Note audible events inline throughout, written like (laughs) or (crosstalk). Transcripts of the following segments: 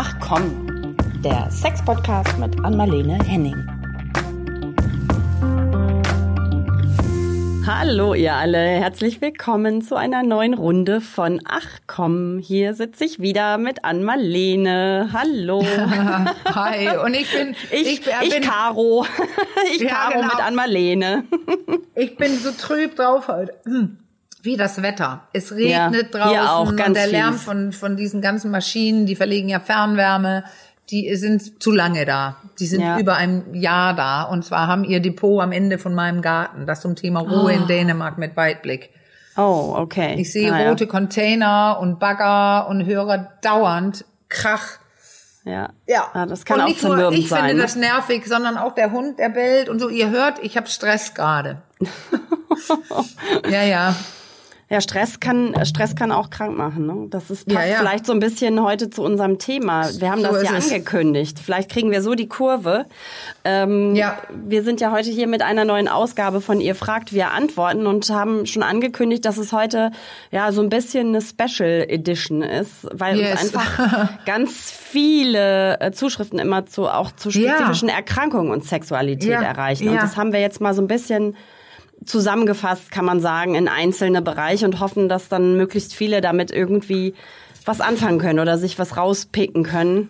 Ach komm, der Sex-Podcast mit Anmalene Henning. Hallo ihr alle, herzlich willkommen zu einer neuen Runde von Ach komm, hier sitze ich wieder mit Anmalene. Hallo. (laughs) Hi, und ich bin ich, (laughs) ich, ich bin Caro. (laughs) Ich ja, Caro genau. mit Anmalene. Ich bin so trüb drauf heute. Hm wie das Wetter. Es regnet ja, draußen auch, und der Lärm von, von diesen ganzen Maschinen, die verlegen ja Fernwärme, die sind zu lange da. Die sind ja. über ein Jahr da. Und zwar haben ihr Depot am Ende von meinem Garten. Das zum Thema Ruhe oh. in Dänemark mit Weitblick. Oh, okay. Ich sehe ah, rote ja. Container und Bagger und höre dauernd Krach. Ja. Ja. ja das kann und auch nicht nur ich sein. finde das nervig, sondern auch der Hund, der bellt und so. Ihr hört, ich habe Stress gerade. (laughs) ja, ja. Ja, Stress kann, Stress kann auch krank machen. Ne? Das ist, passt ja, ja. vielleicht so ein bisschen heute zu unserem Thema. Wir haben so das ja angekündigt. Vielleicht kriegen wir so die Kurve. Ähm, ja. Wir sind ja heute hier mit einer neuen Ausgabe von Ihr fragt, wir antworten und haben schon angekündigt, dass es heute ja so ein bisschen eine Special Edition ist, weil yes. uns einfach (laughs) ganz viele äh, Zuschriften immer zu auch zu spezifischen ja. Erkrankungen und Sexualität erreichen. Und das haben wir jetzt mal so ein bisschen zusammengefasst, kann man sagen, in einzelne Bereiche und hoffen, dass dann möglichst viele damit irgendwie was anfangen können oder sich was rauspicken können.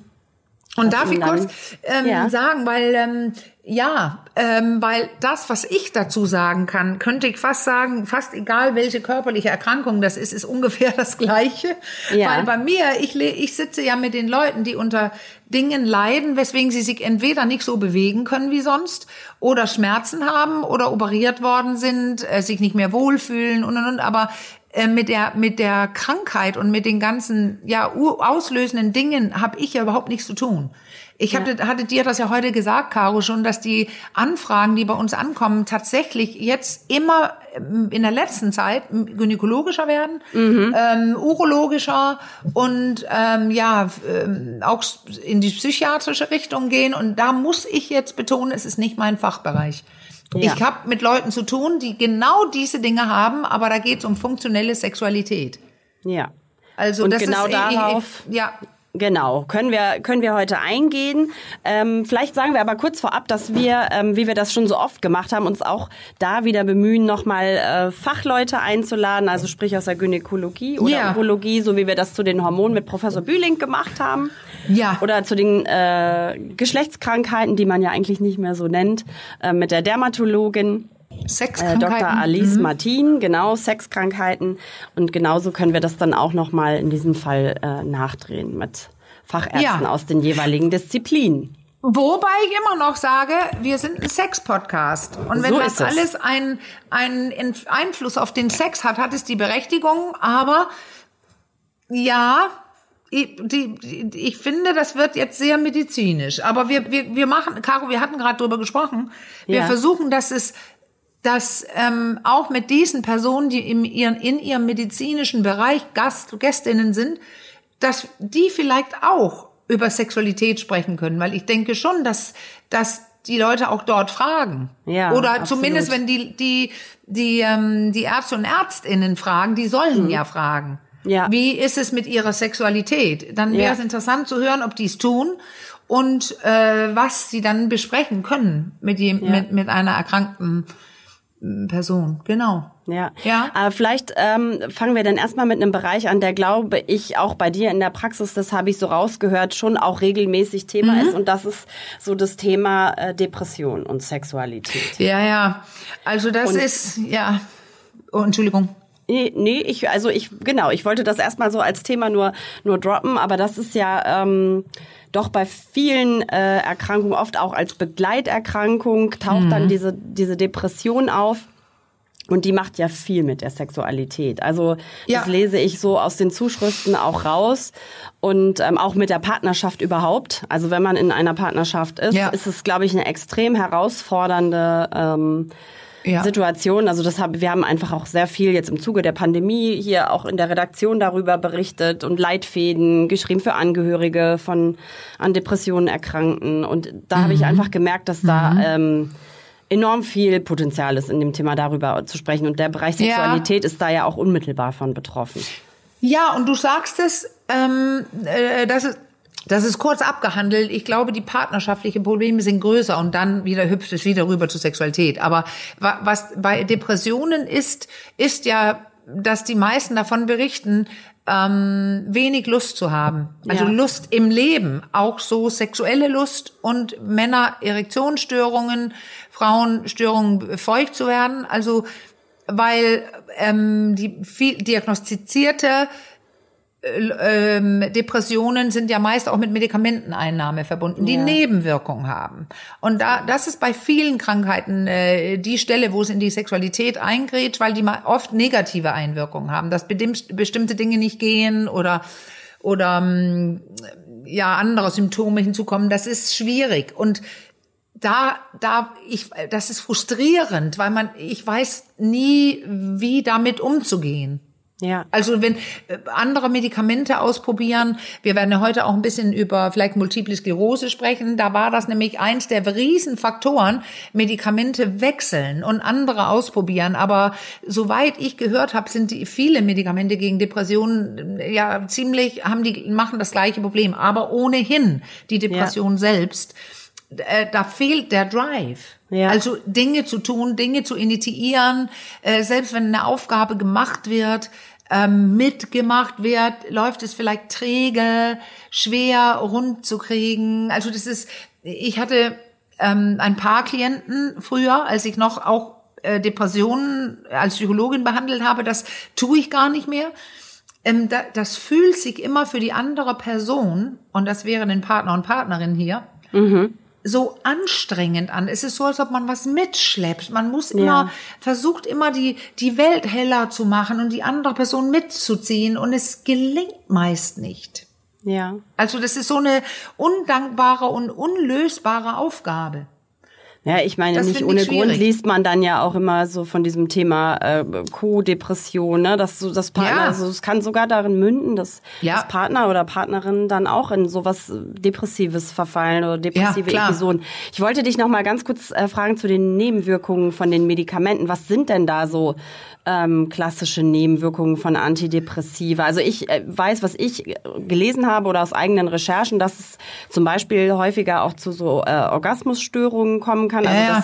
Und darf ich kurz ähm, ja. sagen, weil ähm, ja, ähm, weil das, was ich dazu sagen kann, könnte ich fast sagen, fast egal welche körperliche Erkrankung das ist, ist ungefähr (laughs) das Gleiche. Ja. Weil bei mir, ich, ich sitze ja mit den Leuten, die unter Dingen leiden, weswegen sie sich entweder nicht so bewegen können wie sonst oder Schmerzen haben oder operiert worden sind, äh, sich nicht mehr wohlfühlen und und und. Aber mit der mit der Krankheit und mit den ganzen ja auslösenden Dingen habe ich ja überhaupt nichts zu tun. Ich ja. hatte, hatte dir das ja heute gesagt, Caro, schon, dass die Anfragen, die bei uns ankommen, tatsächlich jetzt immer ähm, in der letzten Zeit gynäkologischer werden, mhm. ähm, urologischer und ähm, ja ähm, auch in die psychiatrische Richtung gehen. Und da muss ich jetzt betonen, es ist nicht mein Fachbereich. Ja. Ich habe mit Leuten zu tun, die genau diese Dinge haben, aber da geht es um funktionelle Sexualität. Ja. Also und das genau ist, darauf. Ich, ich, ja. Genau, können wir, können wir heute eingehen. Ähm, vielleicht sagen wir aber kurz vorab, dass wir, ähm, wie wir das schon so oft gemacht haben, uns auch da wieder bemühen, nochmal äh, Fachleute einzuladen, also sprich aus der Gynäkologie oder ja. Urologie, so wie wir das zu den Hormonen mit Professor Bühling gemacht haben. Ja. Oder zu den äh, Geschlechtskrankheiten, die man ja eigentlich nicht mehr so nennt, äh, mit der Dermatologin. Sexkrankheiten. Äh, Dr. Alice mhm. Martin, genau, Sexkrankheiten. Und genauso können wir das dann auch nochmal in diesem Fall äh, nachdrehen mit Fachärzten ja. aus den jeweiligen Disziplinen. Wobei ich immer noch sage, wir sind ein Sex-Podcast. Und wenn so das alles einen, einen Einfluss auf den Sex hat, hat es die Berechtigung. Aber ja, ich, die, ich finde, das wird jetzt sehr medizinisch. Aber wir, wir, wir machen, Caro, wir hatten gerade drüber gesprochen. Wir ja. versuchen, dass es dass ähm, auch mit diesen Personen, die in ihren, in ihrem medizinischen Bereich Gast, Gästinnen sind, dass die vielleicht auch über Sexualität sprechen können, weil ich denke schon, dass, dass die Leute auch dort fragen. Ja, Oder absolut. zumindest, wenn die, die, die, ähm, die Ärzte und Ärztinnen fragen, die sollen mhm. ja fragen. Ja. Wie ist es mit ihrer Sexualität? Dann wäre ja. es interessant zu hören, ob die es tun und äh, was sie dann besprechen können mit, jem, ja. mit, mit einer erkrankten Person, genau. Ja. ja. Aber vielleicht ähm, fangen wir dann erstmal mit einem Bereich an, der glaube ich auch bei dir in der Praxis, das habe ich so rausgehört, schon auch regelmäßig Thema mhm. ist. Und das ist so das Thema äh, Depression und Sexualität. Ja, ja. Also das und, ist, ja. Oh, Entschuldigung. Nee, nee, ich, also ich, genau, ich wollte das erstmal so als Thema nur, nur droppen, aber das ist ja, ähm, doch bei vielen äh, Erkrankungen, oft auch als Begleiterkrankung, taucht mhm. dann diese, diese Depression auf. Und die macht ja viel mit der Sexualität. Also ja. das lese ich so aus den Zuschriften auch raus und ähm, auch mit der Partnerschaft überhaupt. Also wenn man in einer Partnerschaft ist, ja. ist es, glaube ich, eine extrem herausfordernde ähm, ja. Situation. Also das haben wir haben einfach auch sehr viel jetzt im Zuge der Pandemie hier auch in der Redaktion darüber berichtet und Leitfäden geschrieben für Angehörige von an Depressionen Erkrankten. Und da mhm. habe ich einfach gemerkt, dass da mhm. ähm, enorm viel Potenzial ist in dem Thema darüber zu sprechen. Und der Bereich Sexualität ja. ist da ja auch unmittelbar von betroffen. Ja, und du sagst es, ähm, äh, dass es Das ist kurz abgehandelt. Ich glaube, die partnerschaftlichen Probleme sind größer und dann wieder hüpft es wieder rüber zur Sexualität. Aber was bei Depressionen ist, ist ja, dass die meisten davon berichten, ähm, wenig Lust zu haben. Also ja. Lust im Leben, auch so sexuelle Lust und Männer Erektionsstörungen, Frauen Störungen feucht zu werden. Also weil ähm, die viel diagnostizierte ähm, Depressionen sind ja meist auch mit Medikamenteneinnahme verbunden, die ja. Nebenwirkungen haben. Und da, das ist bei vielen Krankheiten äh, die Stelle, wo es in die Sexualität eingerät, weil die oft negative Einwirkungen haben, dass bestimmte Dinge nicht gehen oder oder ähm, ja andere Symptome hinzukommen. Das ist schwierig und da, da, ich, das ist frustrierend, weil man, ich weiß nie, wie damit umzugehen. Ja. Also wenn äh, andere Medikamente ausprobieren, wir werden ja heute auch ein bisschen über vielleicht Multiple Sklerose sprechen, da war das nämlich eins der Riesenfaktoren, Medikamente wechseln und andere ausprobieren. Aber soweit ich gehört habe, sind die viele Medikamente gegen Depressionen äh, ja ziemlich, haben die, machen das gleiche Problem, aber ohnehin die Depression ja. selbst äh, da fehlt der Drive. Ja. Also Dinge zu tun, Dinge zu initiieren, äh, selbst wenn eine Aufgabe gemacht wird, ähm, mitgemacht wird, läuft es vielleicht träge, schwer rund zu kriegen. Also das ist, ich hatte ähm, ein paar Klienten früher, als ich noch auch äh, Depressionen als Psychologin behandelt habe, das tue ich gar nicht mehr. Ähm, da, das fühlt sich immer für die andere Person, und das wären den Partner und Partnerin hier, mhm so anstrengend an. Es ist so, als ob man was mitschleppt. Man muss immer, ja. versucht immer die, die Welt heller zu machen und die andere Person mitzuziehen und es gelingt meist nicht. Ja. Also das ist so eine undankbare und unlösbare Aufgabe. Ja, ich meine, das nicht ohne Grund liest man dann ja auch immer so von diesem Thema äh, Co-Depression, ne? dass so das Partner, ja. also es kann sogar darin münden, dass ja. das Partner oder Partnerin dann auch in sowas Depressives verfallen oder depressive ja, Episoden. Ich wollte dich noch mal ganz kurz äh, fragen zu den Nebenwirkungen von den Medikamenten. Was sind denn da so ähm, klassische Nebenwirkungen von Antidepressiva. Also ich äh, weiß, was ich gelesen habe oder aus eigenen Recherchen, dass es zum Beispiel häufiger auch zu so äh, Orgasmusstörungen kommen kann, also ja.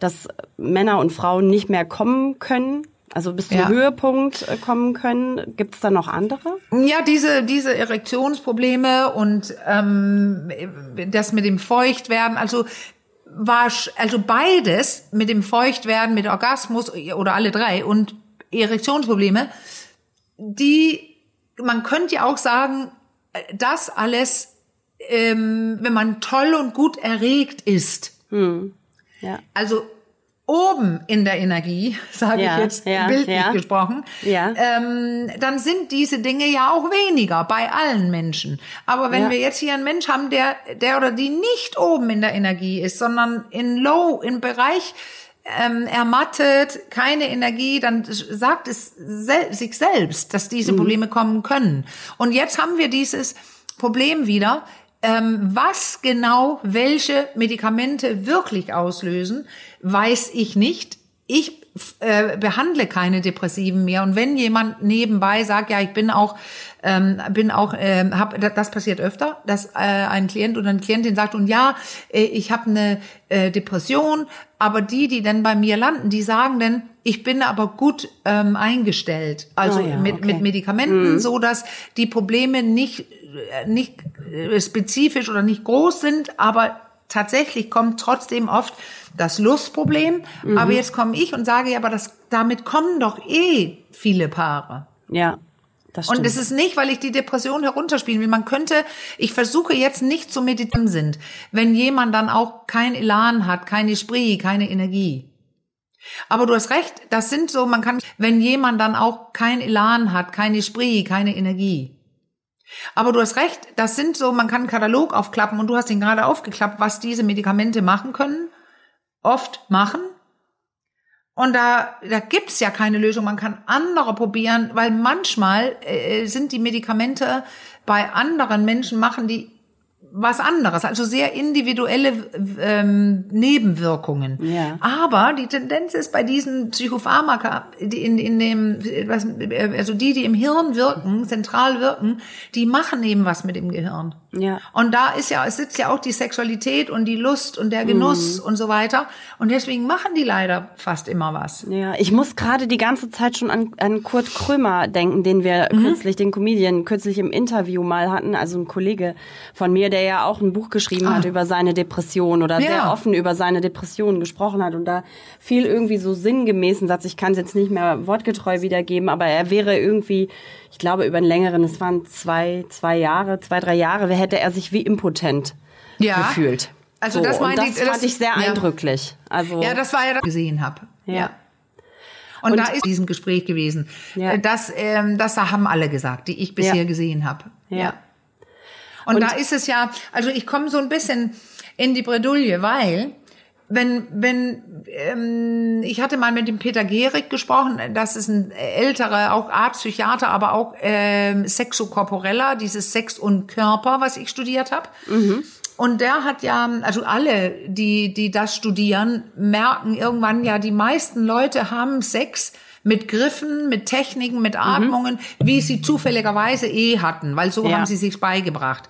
dass, dass Männer und Frauen nicht mehr kommen können. Also bis zum ja. Höhepunkt äh, kommen können. Gibt es da noch andere? Ja, diese, diese Erektionsprobleme und ähm, das mit dem Feuchtwerden. Also war also beides mit dem Feuchtwerden, mit Orgasmus oder alle drei und Erektionsprobleme, die, man könnte ja auch sagen, das alles, ähm, wenn man toll und gut erregt ist. Hm. Ja. Also oben in der Energie, (laughs) sage ja, ich jetzt ja, bildlich ja. gesprochen, ja. Ähm, dann sind diese Dinge ja auch weniger bei allen Menschen. Aber wenn wir jetzt hier einen Mensch haben, der, der oder die nicht oben in der Energie ist, sondern in Low, im Bereich ähm, ermattet, keine Energie, dann sagt es sel sich selbst, dass diese mhm. Probleme mhm. kommen können. Und jetzt haben wir dieses Problem wieder, ähm, was genau welche Medikamente wirklich auslösen, weiß ich nicht. Ich äh, behandle keine Depressiven mehr. Und wenn jemand nebenbei sagt, ja, ich bin auch, ähm, bin auch, äh, hab, das passiert öfter, dass äh, ein Klient oder eine Klientin sagt, und ja, äh, ich habe eine äh, Depression, aber die, die dann bei mir landen, die sagen dann, ich bin aber gut ähm, eingestellt, also oh ja, mit, okay. mit Medikamenten, mhm. so dass die Probleme nicht nicht äh, spezifisch oder nicht groß sind, aber tatsächlich kommt trotzdem oft das Lustproblem. Mhm. Aber jetzt komme ich und sage, ja, aber das, damit kommen doch eh viele Paare. Ja. Das stimmt. Und es ist nicht, weil ich die Depression herunterspielen will. Man könnte, ich versuche jetzt nicht zu meditieren sind, wenn jemand dann auch kein Elan hat, keine Esprit, keine Energie. Aber du hast recht, das sind so, man kann, wenn jemand dann auch kein Elan hat, keine Esprit, keine Energie. Aber du hast recht, das sind so, man kann einen Katalog aufklappen und du hast ihn gerade aufgeklappt, was diese Medikamente machen können, oft machen. Und da, da gibt's ja keine Lösung. Man kann andere probieren, weil manchmal äh, sind die Medikamente bei anderen Menschen machen die was anderes, also sehr individuelle ähm, Nebenwirkungen. Ja. Aber die Tendenz ist bei diesen Psychopharmaka, die in, in dem, was, also die, die im Hirn wirken, zentral wirken, die machen eben was mit dem Gehirn. Ja. Und da ist ja, es sitzt ja auch die Sexualität und die Lust und der Genuss Mhm. und so weiter. Und deswegen machen die leider fast immer was. Ja, ich muss gerade die ganze Zeit schon an, an Kurt Krömer denken, den wir Mhm. kürzlich, den Comedian, kürzlich im Interview mal hatten. Also ein Kollege von mir, der ja auch ein Buch geschrieben hat über seine Depression oder Ah. Ja. sehr offen über seine Depression gesprochen hat. Und da fiel irgendwie so sinngemäß ein Satz, ich kann es jetzt nicht mehr wortgetreu wiedergeben, aber er wäre irgendwie, ich glaube über einen längeren, es waren zwei, zwei Jahre, zwei, drei Jahre, hätte er sich wie impotent Ja. gefühlt. Also so, das und meinte das ich- fand das- ich sehr ja. eindrücklich. Also Ja, das war ja das, gesehen habe. Ja. Und, Und- da ist diesem Gespräch gewesen. Ja. Äh, Das, ähm, das haben alle gesagt, die ich bisher Ja. gesehen habe. Ja. Und, Und- da ist es ja, also ich komme so ein bisschen in die Bredouille, weil wenn, wenn, ähm, ich hatte mal mit dem Peter Gehrig gesprochen, das ist ein älterer, auch Arztpsychiater, aber auch ähm, Sexokorporeller, dieses Sex und Körper, was ich studiert habe. Und der hat ja, also alle, die, die das studieren, merken irgendwann ja, die meisten Leute haben Sex mit Griffen, mit Techniken, mit Atmungen, wie sie zufälligerweise eh hatten, weil so Ja. haben sie sich beigebracht.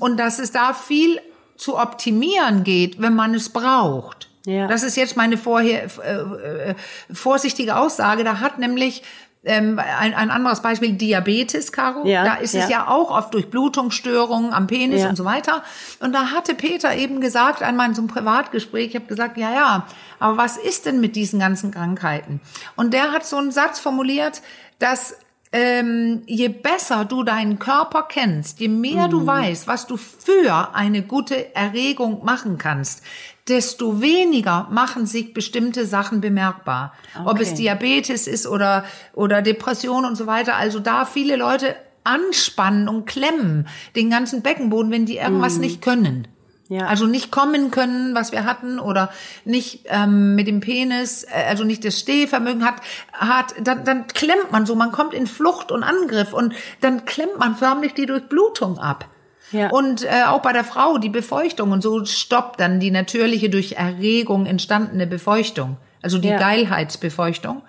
Und dass es da viel zu optimieren geht, wenn man es braucht. Ja. Das ist jetzt meine vorher äh, äh, vorsichtige Aussage. Da hat nämlich ähm, ein, ein anderes Beispiel Diabetes, Caro. Ja, da ist es ja. ja auch oft durch Blutungsstörungen am Penis Ja. und so weiter. Und da hatte Peter eben gesagt, einmal in so einem Privatgespräch, ich habe gesagt, ja, ja, aber was ist denn mit diesen ganzen Krankheiten? Und der hat so einen Satz formuliert, dass ähm, je besser du deinen Körper kennst, je mehr Mhm. du weißt, was du für eine gute Erregung machen kannst, desto weniger machen sich bestimmte Sachen bemerkbar. Ob es Okay. Diabetes ist oder, oder Depression und so weiter. Also da viele Leute anspannen und klemmen den ganzen Beckenboden, wenn die irgendwas nicht können. Ja. Also nicht kommen können, was wir hatten, oder nicht ähm, mit dem Penis, äh, also nicht das Stehvermögen hat, hat dann, dann klemmt man so, man kommt in Flucht und Angriff und dann klemmt man förmlich die Durchblutung ab. Ja. Und äh, auch bei der Frau die Befeuchtung und so stoppt dann die natürliche durch Erregung entstandene Befeuchtung, also die Ja. Geilheitsbefeuchtung.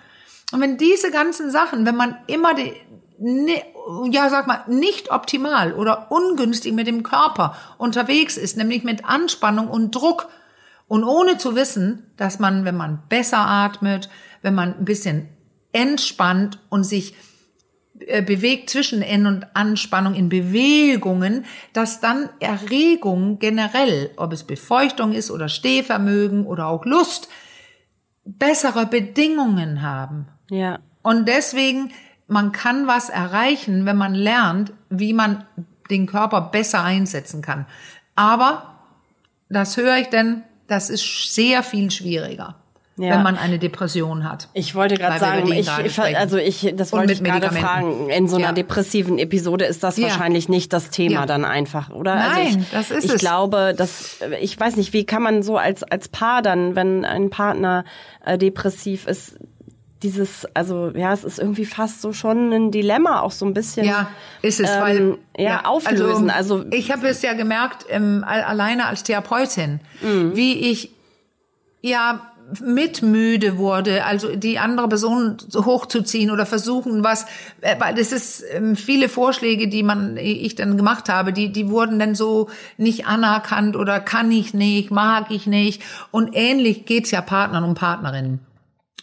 Und wenn diese ganzen Sachen, wenn man immer die, ne, ja, sag mal, nicht optimal oder ungünstig mit dem Körper unterwegs ist, nämlich mit Anspannung und Druck und ohne zu wissen, dass man, wenn man besser atmet, wenn man ein bisschen entspannt und sich bewegt zwischen N- und Anspannung in Bewegungen, dass dann Erregung generell, ob es Befeuchtung ist oder Stehvermögen oder auch Lust, bessere Bedingungen haben. ja. Und deswegen, man kann was erreichen, wenn man lernt, wie man den Körper besser einsetzen kann. Aber, das höre ich denn, das ist sehr viel schwieriger, Ja. wenn man eine Depression hat. Ich wollte gerade sagen, ich, ich, also ich, das Und wollte mit ich gerade Medikamenten. fragen. In so einer Ja. depressiven Episode ist das Ja. wahrscheinlich nicht das Thema Ja. dann einfach, oder? also Nein, ich, das ist ich es. glaube, dass ich weiß nicht, wie kann man so als als Paar dann, wenn ein Partner äh, depressiv ist, dieses, also ja, es ist irgendwie fast so schon ein Dilemma, auch so ein bisschen. Ja, ist es, ähm, weil ja, auflösen. Also, ich habe es ja gemerkt, ähm, al- alleine als Therapeutin, Mhm. wie ich ja mitmüde wurde, also die andere Person so hochzuziehen oder versuchen, was, äh, weil das ist ähm, viele Vorschläge, die man ich dann gemacht habe, die die wurden dann so nicht anerkannt oder kann ich nicht, mag ich nicht und ähnlich geht's ja Partnern und Partnerinnen.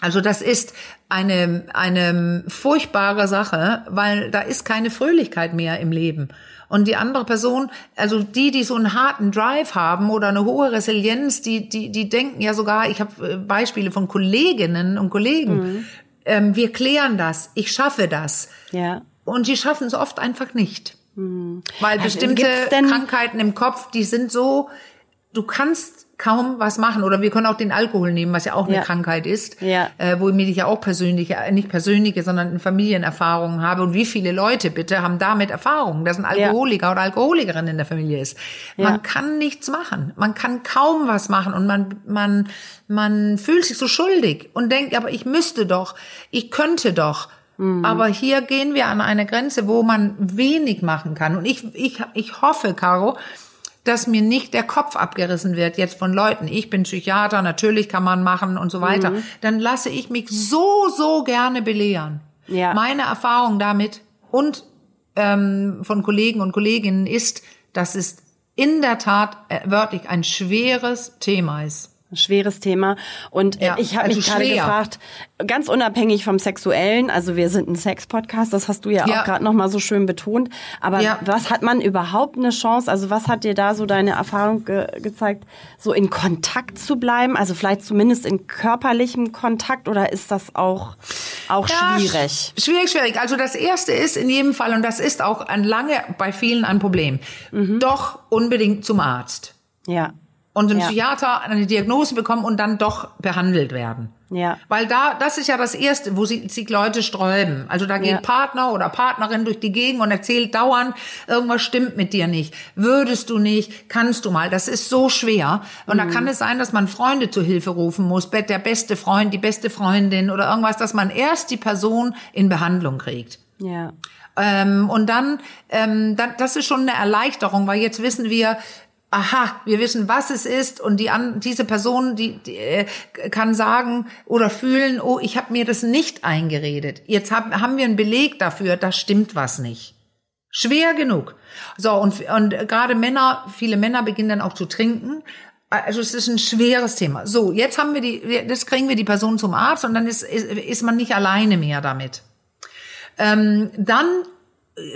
Also das ist eine, eine furchtbare Sache, weil da ist keine Fröhlichkeit mehr im Leben. Und die andere Person, also die, die so einen harten Drive haben oder eine hohe Resilienz, die, die, die denken ja sogar, ich habe Beispiele von Kolleginnen und Kollegen, ähm, wir klären das, ich schaffe das. ja. Und die schaffen es oft einfach nicht. Weil Also, bestimmte denn- Krankheiten im Kopf, die sind so, du kannst kaum was machen. Oder wir können auch den Alkohol nehmen, was ja auch eine Ja. Krankheit ist, Ja. äh, womit ich ja auch persönliche, äh, nicht persönliche, sondern Familienerfahrungen habe. Und wie viele Leute bitte haben damit Erfahrungen, dass ein Alkoholiker oder Alkoholikerin in der Familie ist. Ja. Man kann nichts machen. Man kann kaum was machen und man, man, man fühlt sich so schuldig und denkt, aber ich müsste doch, ich könnte doch. Aber hier gehen wir an eine Grenze, wo man wenig machen kann. Und ich, ich, ich hoffe, Caro, dass mir nicht der Kopf abgerissen wird jetzt von Leuten. Ich bin Psychiater, natürlich kann man machen und so weiter. Mhm. Dann lasse ich mich so, so gerne belehren. Ja. Meine Erfahrung damit und ähm, von Kollegen und Kolleginnen ist, dass es in der Tat äh, wörtlich ein schweres Thema ist schweres Thema. Und ja, ich habe also mich gerade gefragt, ganz unabhängig vom Sexuellen, also wir sind ein Sex-Podcast, das hast du ja, ja. auch gerade nochmal so schön betont. Aber ja. was hat man überhaupt eine Chance? Also was hat dir da so deine Erfahrung ge gezeigt, so in Kontakt zu bleiben? Also vielleicht zumindest in körperlichem Kontakt oder ist das auch, auch schwierig? Schwierig, schwierig. Also das erste ist in jedem Fall, und das ist auch ein lange bei vielen ein Problem, mhm. doch unbedingt zum Arzt. Ja und ein ja. Psychiater eine Diagnose bekommen und dann doch behandelt werden. Ja. Weil da, das ist ja das Erste, wo sich, sich Leute sträuben. Also da geht ja. Partner oder Partnerin durch die Gegend und erzählt dauernd, irgendwas stimmt mit dir nicht. Würdest du nicht, kannst du mal. Das ist so schwer. Und mhm. da kann es sein, dass man Freunde zu Hilfe rufen muss, der beste Freund, die beste Freundin oder irgendwas, dass man erst die Person in Behandlung kriegt. Ja. Ähm, und dann, ähm, dann, das ist schon eine Erleichterung, weil jetzt wissen wir, aha, wir wissen, was es ist und die an, diese Person, die, die äh, kann sagen oder fühlen, oh, ich habe mir das nicht eingeredet. Jetzt hab, haben wir einen Beleg dafür, da stimmt was nicht. Schwer genug. So und und gerade Männer, viele Männer beginnen dann auch zu trinken. Also es ist ein schweres Thema. So, jetzt haben wir die, das kriegen wir die Person zum Arzt und dann ist ist, ist man nicht alleine mehr damit. Ähm, dann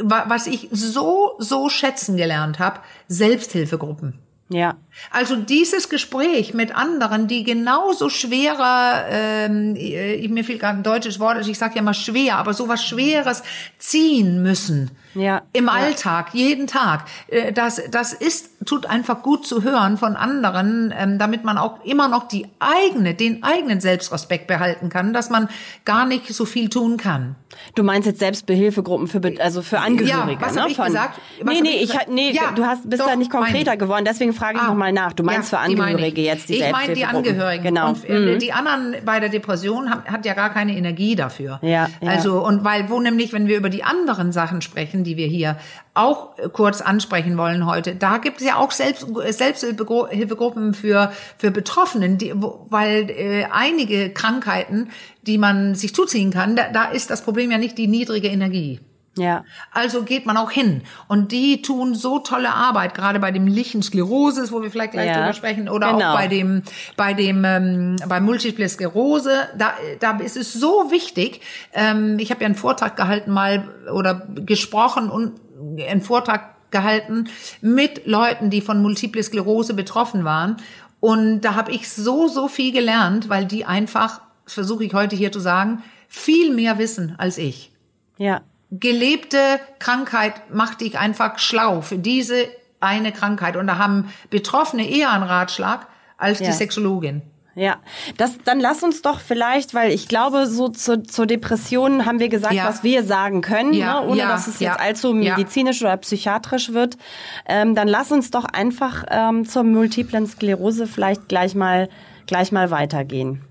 was ich so, so schätzen gelernt habe, Selbsthilfegruppen. Ja. Also dieses Gespräch mit anderen, die genauso schwerer, ähm, äh, mir fehlt gerade ein deutsches Wort, also ich sage ja mal schwer, aber sowas Schweres ziehen müssen. Ja. Im ja. Alltag, jeden Tag. Äh, das, das ist, tut einfach gut zu hören von anderen, ähm, damit man auch immer noch die eigene, den eigenen Selbstrespekt behalten kann, dass man gar nicht so viel tun kann. Du meinst jetzt Selbstbehilfegruppen für, also für Angehörige, ja, was ne? Ich Von, gesagt? Was nee, nee, ich, ich nee, ja, du hast, bist doch, da nicht konkreter geworden, deswegen frage ich ah, nochmal nach. Du meinst ja, für Angehörige jetzt die Ich meine die Angehörigen. Genau. Und äh, mhm. die anderen bei der Depression haben, hat ja gar keine Energie dafür. Ja, ja. Also, und weil, wo nämlich, wenn wir über die anderen Sachen sprechen, die wir hier auch äh, kurz ansprechen wollen heute, da gibt es ja auch Selbst, Selbsthilfegruppen für, für Betroffenen, die, weil äh, einige Krankheiten, die man sich zuziehen kann, da, da ist das Problem ja nicht die niedrige Energie. Ja. Also geht man auch hin. Und die tun so tolle Arbeit, gerade bei dem Lichensklerosis, wo wir vielleicht gleich ja. drüber sprechen, oder genau. auch bei dem, bei dem, ähm, bei Multiple Sklerose. Da, da ist es so wichtig. Ähm, ich habe ja einen Vortrag gehalten mal oder gesprochen und einen Vortrag gehalten mit Leuten, die von Multiple Sklerose betroffen waren. Und da habe ich so, so viel gelernt, weil die einfach, versuche ich heute hier zu sagen, viel mehr wissen als ich. Ja gelebte Krankheit macht dich einfach schlau für diese eine Krankheit. Und da haben Betroffene eher einen Ratschlag als ja. die Sexologin. Ja, das, dann lass uns doch vielleicht, weil ich glaube, so zu, zur Depression haben wir gesagt, ja. was wir sagen können, ja. ne, ohne ja. dass es jetzt allzu medizinisch oder psychiatrisch wird. Ähm, dann lass uns doch einfach ähm, zur multiplen Sklerose vielleicht gleich mal, gleich mal weitergehen.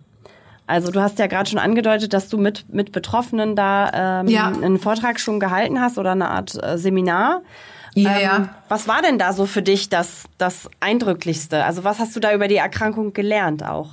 Also du hast ja gerade schon angedeutet, dass du mit, mit Betroffenen da ähm, ja. einen Vortrag schon gehalten hast oder eine Art äh, Seminar. Ja, ähm, ja. Was war denn da so für dich das, das Eindrücklichste? Also was hast du da über die Erkrankung gelernt auch?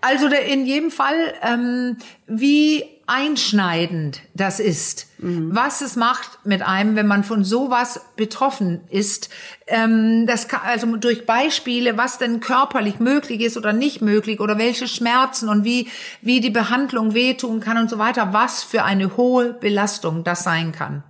Also in jedem Fall, ähm, wie einschneidend das ist, mhm. was es macht mit einem, wenn man von sowas betroffen ist. Ähm, das kann, also durch Beispiele, was denn körperlich möglich ist oder nicht möglich oder welche Schmerzen und wie wie die Behandlung wehtun kann und so weiter, was für eine hohe Belastung das sein kann.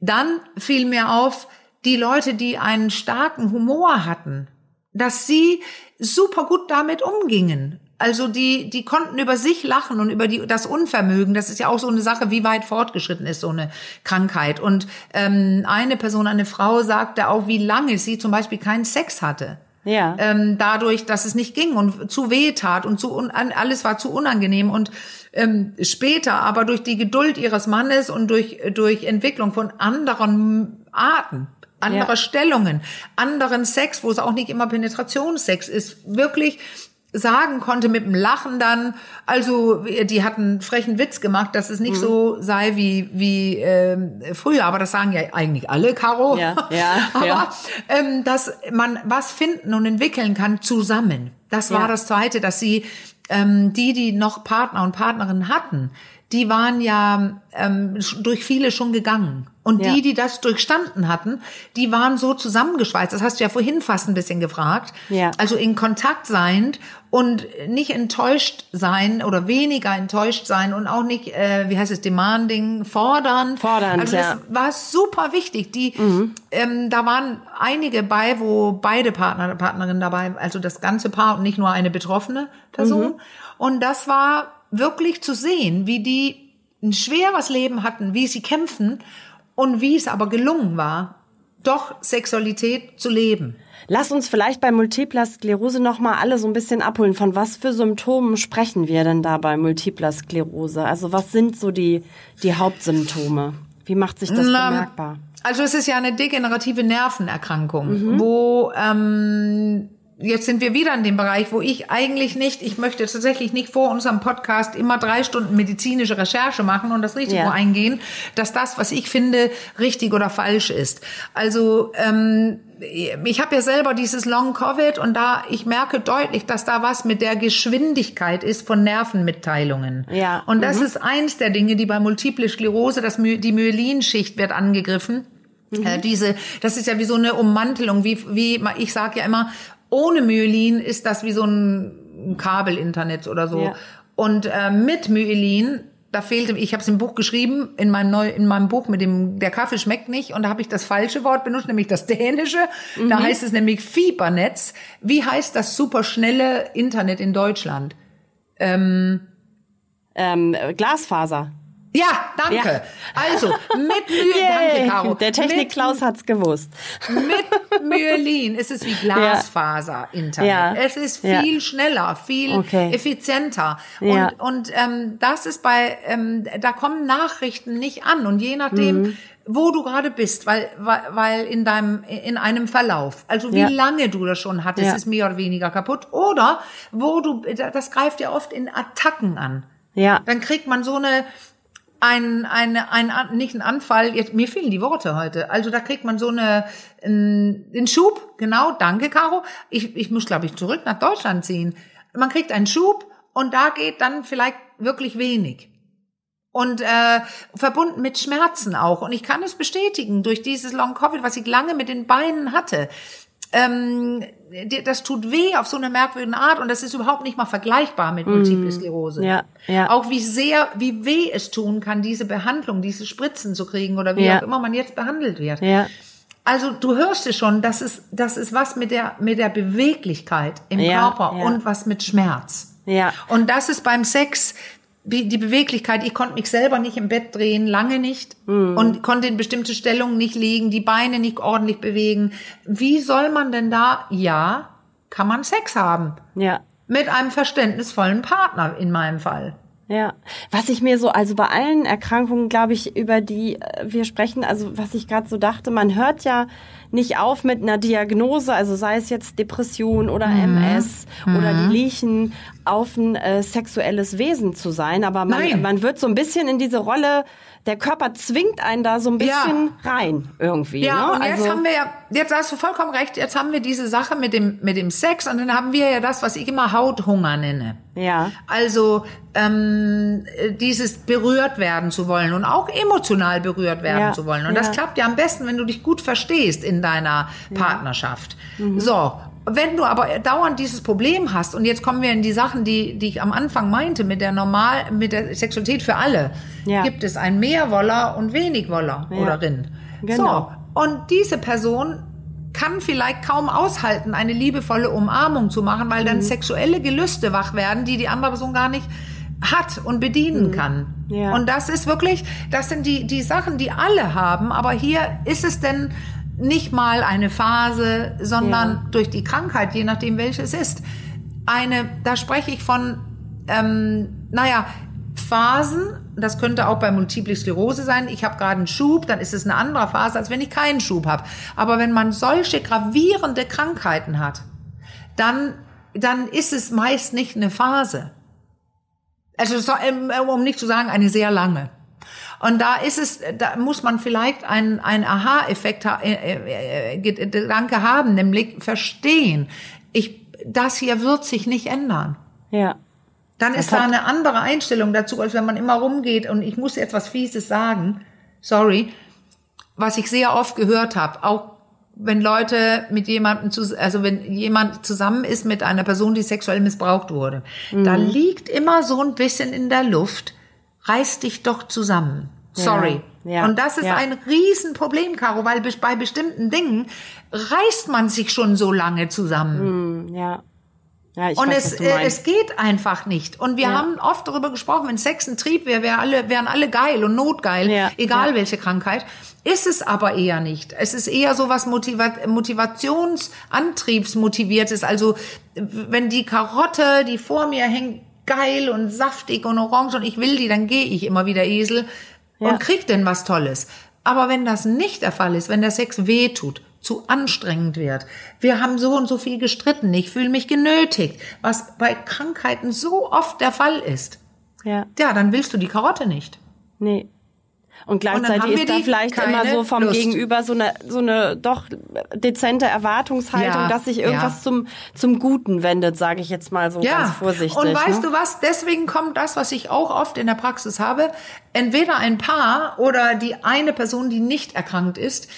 Dann fiel mir auf, die Leute, die einen starken Humor hatten, dass sie super gut damit umgingen also die, die konnten über sich lachen und über die, das Unvermögen. Das ist ja auch so eine Sache, wie weit fortgeschritten ist so eine Krankheit. Und ähm, eine Person, eine Frau sagte auch, wie lange sie zum Beispiel keinen Sex hatte. Ja. Ähm, dadurch, dass es nicht ging und zu weh tat und zu un alles war zu unangenehm und ähm, später aber durch die Geduld ihres Mannes und durch durch Entwicklung von anderen Arten anderer ja. Stellungen, anderen Sex, wo es auch nicht immer Penetrationssex ist, wirklich sagen konnte mit dem Lachen dann, also die hatten frechen Witz gemacht, dass es nicht mhm. so sei wie wie äh, früher, aber das sagen ja eigentlich alle, Caro. Ja, ja, (laughs) aber ja. Ähm, dass man was finden und entwickeln kann zusammen. Das war ja. das Zweite, dass sie ähm, die, die noch Partner und Partnerinnen hatten, die waren ja ähm, durch viele schon gegangen. Und ja. die, die das durchstanden hatten, die waren so zusammengeschweißt. Das hast du ja vorhin fast ein bisschen gefragt. Ja. Also in Kontakt sein und nicht enttäuscht sein oder weniger enttäuscht sein und auch nicht, äh, wie heißt es, demanding, fordern. Fordern, Also das ja. war super wichtig. Die, mhm. ähm, da waren einige bei, wo beide Partner, Partnerinnen dabei, also das ganze Paar und nicht nur eine betroffene Person. Mhm. Und das war wirklich zu sehen, wie die ein schweres Leben hatten, wie sie kämpfen und wie es aber gelungen war, doch Sexualität zu leben. Lass uns vielleicht bei Multipler Sklerose noch mal alle so ein bisschen abholen. Von was für Symptomen sprechen wir denn da bei Multipler Sklerose? Also was sind so die, die Hauptsymptome? Wie macht sich das Na, bemerkbar? Also es ist ja eine degenerative Nervenerkrankung, mhm. wo ähm, jetzt sind wir wieder in dem Bereich, wo ich eigentlich nicht, ich möchte tatsächlich nicht vor unserem Podcast immer drei Stunden medizinische Recherche machen und das Risiko ja. eingehen, dass das, was ich finde, richtig oder falsch ist. Also ähm, ich habe ja selber dieses Long Covid und da ich merke deutlich, dass da was mit der Geschwindigkeit ist von Nervenmitteilungen. Ja. Und das mhm. ist eins der Dinge, die bei Multiple Sklerose, das die Myelinschicht wird angegriffen. Mhm. Äh, diese, das ist ja wie so eine Ummantelung, wie, wie ich sage ja immer, ohne Myelin ist das wie so ein Kabelinternet oder so. Ja. Und äh, mit Myelin, da fehlte, ich habe es im Buch geschrieben, in meinem neu, in meinem Buch mit dem der Kaffee schmeckt nicht und da habe ich das falsche Wort benutzt, nämlich das dänische. Mhm. Da heißt es nämlich Fiebernetz. Wie heißt das superschnelle Internet in Deutschland? Ähm, ähm, Glasfaser. Ja, danke. Ja. Also, mit Mühe, (laughs) danke, Caro. Der Technik-Klaus hat's gewusst. Mit (laughs) Myelin ist es wie Glasfaser-Internet. Ja. Es ist viel ja. schneller, viel okay. effizienter. Ja. Und, und ähm, das ist bei, ähm, da kommen Nachrichten nicht an. Und je nachdem, mhm. wo du gerade bist, weil, weil, weil in deinem, in einem Verlauf, also wie lange du das schon hattest, ist mehr oder weniger kaputt. Oder wo du, das greift ja oft in Attacken an. Ja. Dann kriegt man so eine, ein, ein, ein, nicht ein Anfall, jetzt, mir fehlen die Worte heute. Also da kriegt man so eine, einen Schub, genau, danke Caro. Ich, ich muss, glaube ich, zurück nach Deutschland ziehen. Man kriegt einen Schub und da geht dann vielleicht wirklich wenig. Und äh, verbunden mit Schmerzen auch. Und ich kann es bestätigen, durch dieses Long Covid, was ich lange mit den Beinen hatte, ähm, das tut weh auf so eine merkwürdige Art und das ist überhaupt nicht mal vergleichbar mit Multiple mm. Sklerose. Ja, ja. Auch wie sehr, wie weh es tun kann, diese Behandlung, diese Spritzen zu kriegen oder wie ja. auch immer man jetzt behandelt wird. Ja. Also du hörst es schon, das ist, das ist was mit der, mit der Beweglichkeit im ja, Körper ja. und was mit Schmerz. Ja. Und das ist beim Sex die Beweglichkeit, ich konnte mich selber nicht im Bett drehen, lange nicht mhm. und konnte in bestimmte Stellungen nicht liegen, die Beine nicht ordentlich bewegen. Wie soll man denn da, ja, kann man Sex haben? Ja. Mit einem verständnisvollen Partner in meinem Fall. Ja, was ich mir so, also bei allen Erkrankungen, glaube ich, über die äh, wir sprechen, also was ich gerade so dachte, man hört ja nicht auf mit einer Diagnose, also sei es jetzt Depression oder mhm. MS mhm. oder die liechen auf ein äh, sexuelles Wesen zu sein, aber man, man wird so ein bisschen in diese Rolle der Körper zwingt einen da so ein bisschen ja. rein irgendwie. Ja, ne? und jetzt also, haben wir ja, jetzt hast du vollkommen recht, jetzt haben wir diese Sache mit dem, mit dem Sex und dann haben wir ja das, was ich immer Hauthunger nenne. Ja. Also ähm, dieses berührt werden zu wollen und auch emotional berührt werden ja. zu wollen. Und ja. das klappt ja am besten, wenn du dich gut verstehst in deiner Partnerschaft. Mhm. So, wenn du aber dauernd dieses Problem hast, und jetzt kommen wir in die Sachen, die, die ich am Anfang meinte, mit der Normal, mit der Sexualität für alle, ja. gibt es ein Mehrwoller und Wenigwoller ja. oder Rin. Genau. So. Und diese Person kann vielleicht kaum aushalten, eine liebevolle Umarmung zu machen, weil dann mhm. sexuelle Gelüste wach werden, die die andere Person gar nicht hat und bedienen mhm. kann. Ja. Und das ist wirklich, das sind die, die Sachen, die alle haben. Aber hier ist es denn nicht mal eine Phase, sondern ja. durch die Krankheit, je nachdem welche es ist. Eine, da spreche ich von, ähm, naja, Phasen, das könnte auch bei Multiple Sklerose sein. Ich habe gerade einen Schub, dann ist es eine andere Phase, als wenn ich keinen Schub habe. Aber wenn man solche gravierende Krankheiten hat, dann dann ist es meist nicht eine Phase. Also ähm, um nicht zu sagen eine sehr lange. Und da ist es, da muss man vielleicht einen, einen Aha-Effekt, äh, äh, äh, Gedanke haben, nämlich verstehen, ich, das hier wird sich nicht ändern. Ja. Dann das ist da eine andere Einstellung dazu, als wenn man immer rumgeht und ich muss etwas Fieses sagen. Sorry. Was ich sehr oft gehört habe, auch wenn Leute mit jemandem, also wenn jemand zusammen ist mit einer Person, die sexuell missbraucht wurde, mhm. da liegt immer so ein bisschen in der Luft, reiß dich doch zusammen. Sorry. Ja, ja, und das ist ja. ein Riesenproblem, Caro, weil bei bestimmten Dingen reißt man sich schon so lange zusammen. Mhm, ja. Ja, ich und weiß, es, es geht einfach nicht. Und wir ja. haben oft darüber gesprochen, wenn Sex ein Trieb wäre, wär alle, wären alle geil und notgeil, ja. egal ja. welche Krankheit. Ist es aber eher nicht. Es ist eher so was Motiva Motivationsantriebsmotiviertes. Also wenn die Karotte, die vor mir hängt, geil und saftig und orange und ich will die, dann gehe ich immer wieder Esel und krieg denn was Tolles. Aber wenn das nicht der Fall ist, wenn der Sex weh tut, zu anstrengend wird. Wir haben so und so viel gestritten, ich fühle mich genötigt, was bei Krankheiten so oft der Fall ist. Ja. Ja, dann willst du die Karotte nicht. Nee. Und gleichzeitig und ist da vielleicht immer so vom Lust. Gegenüber so eine, so eine doch dezente Erwartungshaltung, ja, dass sich irgendwas ja. zum, zum Guten wendet, sage ich jetzt mal so ja. ganz vorsichtig. Und weißt ne? du was? Deswegen kommt das, was ich auch oft in der Praxis habe. Entweder ein Paar oder die eine Person, die nicht erkrankt ist,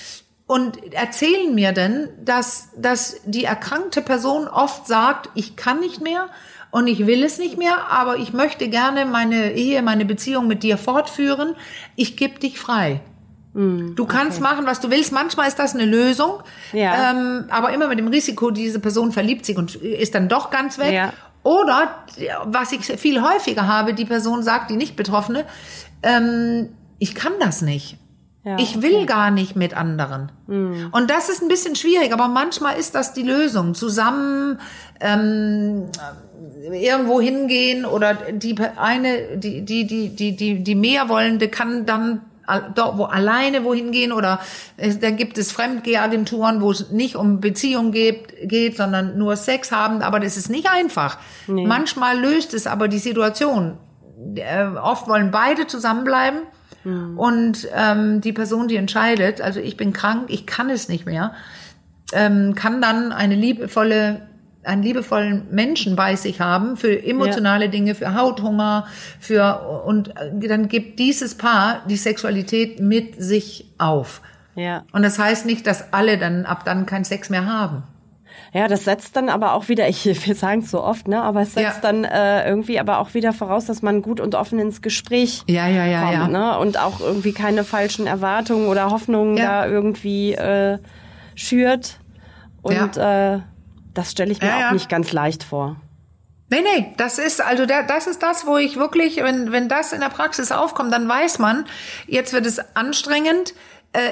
und erzählen mir denn, dass, dass die erkrankte Person oft sagt, ich kann nicht mehr und ich will es nicht mehr, aber ich möchte gerne meine Ehe, meine Beziehung mit dir fortführen. Ich gebe dich frei. Mm, du kannst okay. machen, was du willst. Manchmal ist das eine Lösung, ja. ähm, aber immer mit dem Risiko, diese Person verliebt sich und ist dann doch ganz weg. Ja. Oder, was ich viel häufiger habe, die Person sagt, die nicht Betroffene, ähm, ich kann das nicht. Ja, ich will okay. gar nicht mit anderen. Mhm. Und das ist ein bisschen schwierig, aber manchmal ist das die Lösung. Zusammen ähm, irgendwo hingehen oder die eine, die, die, die, die, die, die mehr wollende kann dann dort wo alleine wohin gehen oder es, da gibt es Fremdgehagenturen, wo es nicht um Beziehung geht, geht, sondern nur Sex haben, aber das ist nicht einfach. Nee. Manchmal löst es aber die Situation. Äh, oft wollen beide zusammenbleiben Mhm. Und ähm, die Person, die entscheidet, also ich bin krank, ich kann es nicht mehr, ähm, kann dann eine liebevolle einen liebevollen Menschen bei sich haben für emotionale ja. Dinge, für Hauthunger, für und dann gibt dieses Paar die Sexualität mit sich auf. Ja. Und das heißt nicht, dass alle dann ab dann keinen Sex mehr haben. Ja, das setzt dann aber auch wieder, ich, (laughs) wir sagen es so oft, ne, aber es setzt ja. dann äh, irgendwie aber auch wieder voraus, dass man gut und offen ins Gespräch ja, ja, ja, kommt, ja. Ne, und auch irgendwie keine falschen Erwartungen oder Hoffnungen ja. da irgendwie äh, schürt. Und ja. äh, das stelle ich mir ja, auch nicht ganz leicht vor. Nee, nee, das ist also der, das ist das, wo ich wirklich, wenn wenn das in der Praxis aufkommt, dann weiß man, jetzt wird es anstrengend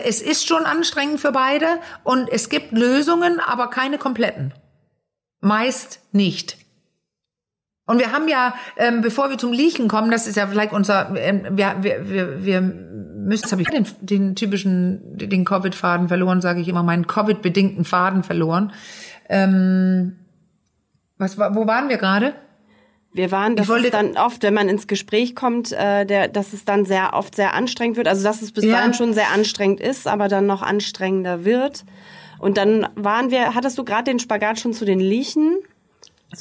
es ist schon anstrengend für beide und es gibt Lösungen, aber keine kompletten. Meist nicht. Und wir haben ja, ähm, bevor wir zum Liechen kommen, das ist ja vielleicht unser, ähm, wir, wir, wir, wir müssen, jetzt habe ich den, den typischen, den Covid-Faden verloren, sage ich immer, meinen Covid-bedingten Faden verloren. Ähm, was, wo waren wir gerade? Wir waren, dass es dann oft, wenn man ins Gespräch kommt, äh, der, dass es dann sehr oft sehr anstrengend wird. Also dass es bis ja. dahin schon sehr anstrengend ist, aber dann noch anstrengender wird. Und dann waren wir, hattest du gerade den Spagat schon zu den Liechen?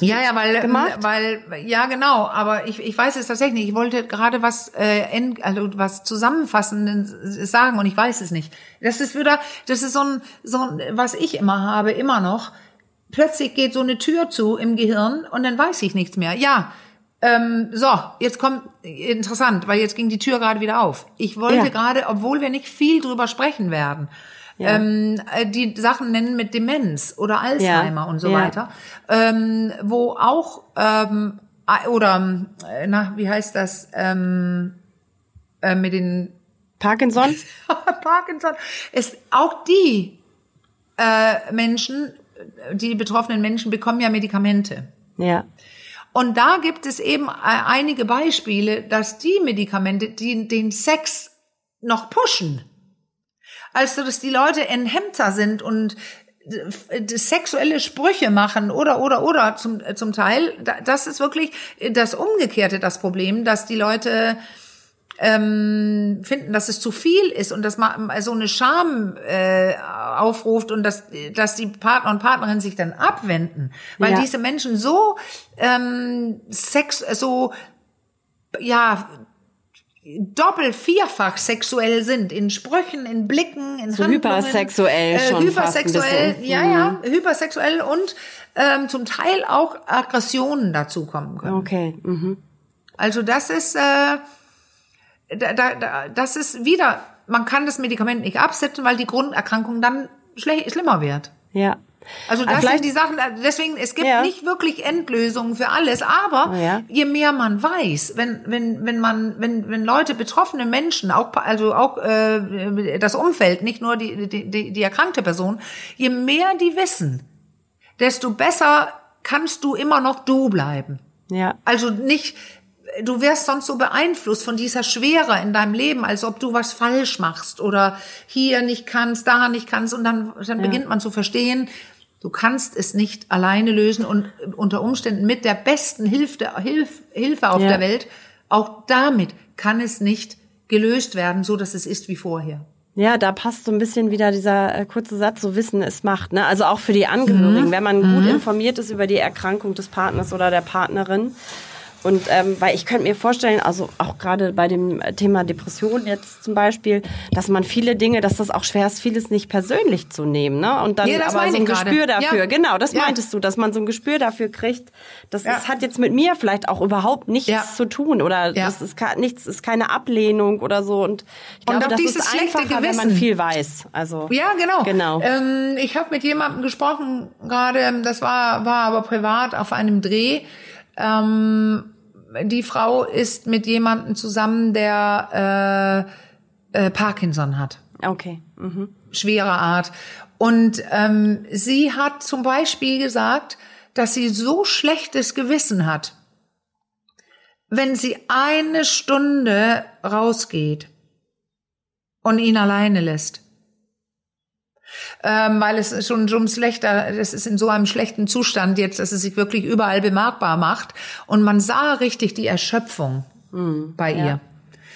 Ja, ja, weil, gemacht? weil, ja, genau. Aber ich, ich weiß es tatsächlich nicht. Ich wollte gerade was, äh, also was Zusammenfassendes sagen und ich weiß es nicht. Das ist wieder, das ist so ein, so ein, was ich immer habe, immer noch plötzlich geht so eine Tür zu im Gehirn und dann weiß ich nichts mehr. Ja, ähm, so, jetzt kommt interessant, weil jetzt ging die Tür gerade wieder auf. Ich wollte ja. gerade, obwohl wir nicht viel drüber sprechen werden, ja. ähm, äh, die Sachen nennen mit Demenz oder Alzheimer ja. und so weiter, ähm, wo auch ähm, oder äh, na wie heißt das ähm, äh, mit den Parkinson? (laughs) Parkinson ist auch die äh, Menschen die betroffenen Menschen bekommen ja Medikamente. Ja. Und da gibt es eben äh, einige Beispiele, dass die Medikamente, die den Sex noch pushen, also dass die Leute enthemmter sind und sexuelle Sprüche machen oder oder oder zum zum Teil das ist wirklich das umgekehrte das Problem dass die Leute ähm, finden, dass es zu viel ist und dass man so eine Scham äh, aufruft und dass, dass die Partner und Partnerinnen sich dann abwenden, weil ja. diese Menschen so ähm, Sex, so ja doppelt, vierfach sexuell sind, in Sprüchen, in Blicken, in so Handlungen. Hypersexuell äh, schon Hypersexuell, ja, ja, mhm. hypersexuell und ähm, zum Teil auch Aggressionen dazu kommen können. Okay. Mhm. Also das ist, äh, da, da, das ist wieder, man kann das Medikament nicht absetzen, weil die Grunderkrankung dann schlimmer wird. Ja. Also das sind die Sachen, deswegen, es gibt ja. nicht wirklich Endlösungen für alles, aber ja. je mehr man weiß, wenn, wenn, wenn man, wenn, wenn Leute, betroffene Menschen, auch, also auch äh, das Umfeld, nicht nur die, die, die, die erkrankte Person, je mehr die wissen, desto besser kannst du immer noch du bleiben. Ja. Also nicht, du wirst sonst so beeinflusst von dieser Schwere in deinem Leben, als ob du was falsch machst oder hier nicht kannst, da nicht kannst und dann, dann ja. beginnt man zu verstehen, Du kannst es nicht alleine lösen und unter Umständen mit der besten Hilfe, Hilf, Hilfe auf ja. der Welt, auch damit kann es nicht gelöst werden, so dass es ist wie vorher. Ja, da passt so ein bisschen wieder dieser äh, kurze Satz, so Wissen es macht. Ne? Also auch für die Angehörigen, mhm. wenn man gut mhm. informiert ist über die Erkrankung des Partners oder der Partnerin, und ähm, weil ich könnte mir vorstellen, also auch gerade bei dem Thema Depression jetzt zum Beispiel, dass man viele Dinge, dass das auch schwer ist, vieles nicht persönlich zu nehmen, ne? Und dann ja, aber so ein Gespür dafür. Ja. Genau, das ja. meintest du, dass man so ein Gespür dafür kriegt. Das ja. ist, hat jetzt mit mir vielleicht auch überhaupt nichts zu tun oder das ist nichts, ist keine Ablehnung oder so. Und ich glaube, das ist einfacher, Gewissen. wenn man viel weiß. Also ja, genau. Genau. Ähm, ich habe mit jemandem gesprochen gerade, das war war aber privat auf einem Dreh. Ähm, die Frau ist mit jemandem zusammen, der äh, äh, Parkinson hat. Okay. Mhm. Schwerer Art. Und ähm, sie hat zum Beispiel gesagt, dass sie so schlechtes Gewissen hat, wenn sie eine Stunde rausgeht und ihn alleine lässt ähm, weil es schon schon schlechter, es ist in so einem schlechten Zustand jetzt, dass es sich wirklich überall bemerkbar macht und man sah richtig die Erschöpfung mhm. bei ihr.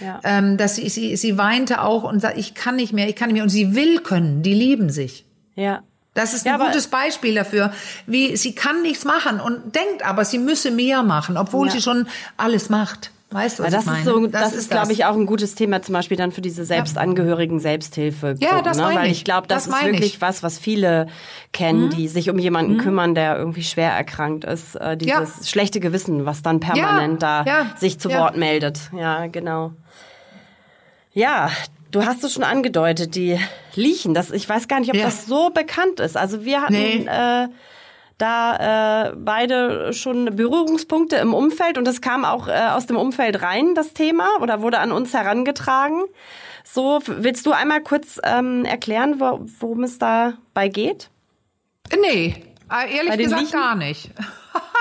Ja. Ähm, dass sie, sie, sie weinte auch und sagt, ich kann nicht mehr, ich kann nicht mehr. Und sie will können, die lieben sich. Ja. Das ist ein ja, gutes Beispiel dafür, wie sie kann nichts machen und denkt aber, sie müsse mehr machen, obwohl ja. sie schon alles macht. Weißt du, was das ich meine? Ist so, das, das ist, glaube ich, auch ein gutes Thema zum Beispiel dann für diese selbstangehörigen Selbsthilfe. Ja, das ne? meine Weil ich glaube, das, das ist wirklich ich. was, was viele kennen, mhm. die sich um jemanden mhm. kümmern, der irgendwie schwer erkrankt ist. Äh, dieses ja. schlechte Gewissen, was dann permanent ja. da ja. sich zu Wort meldet. Ja, genau. Ja, Du hast es schon angedeutet, die Liechen. Das, ich weiß gar nicht, ob das so bekannt ist. Also wir hatten nee. äh, da äh, beide schon Berührungspunkte im Umfeld und das kam auch äh, aus dem Umfeld rein, das Thema, oder wurde an uns herangetragen. So, willst du einmal kurz ähm, erklären, wo, worum es dabei geht? Nee, äh, ehrlich gesagt Liechen? gar nicht. (laughs)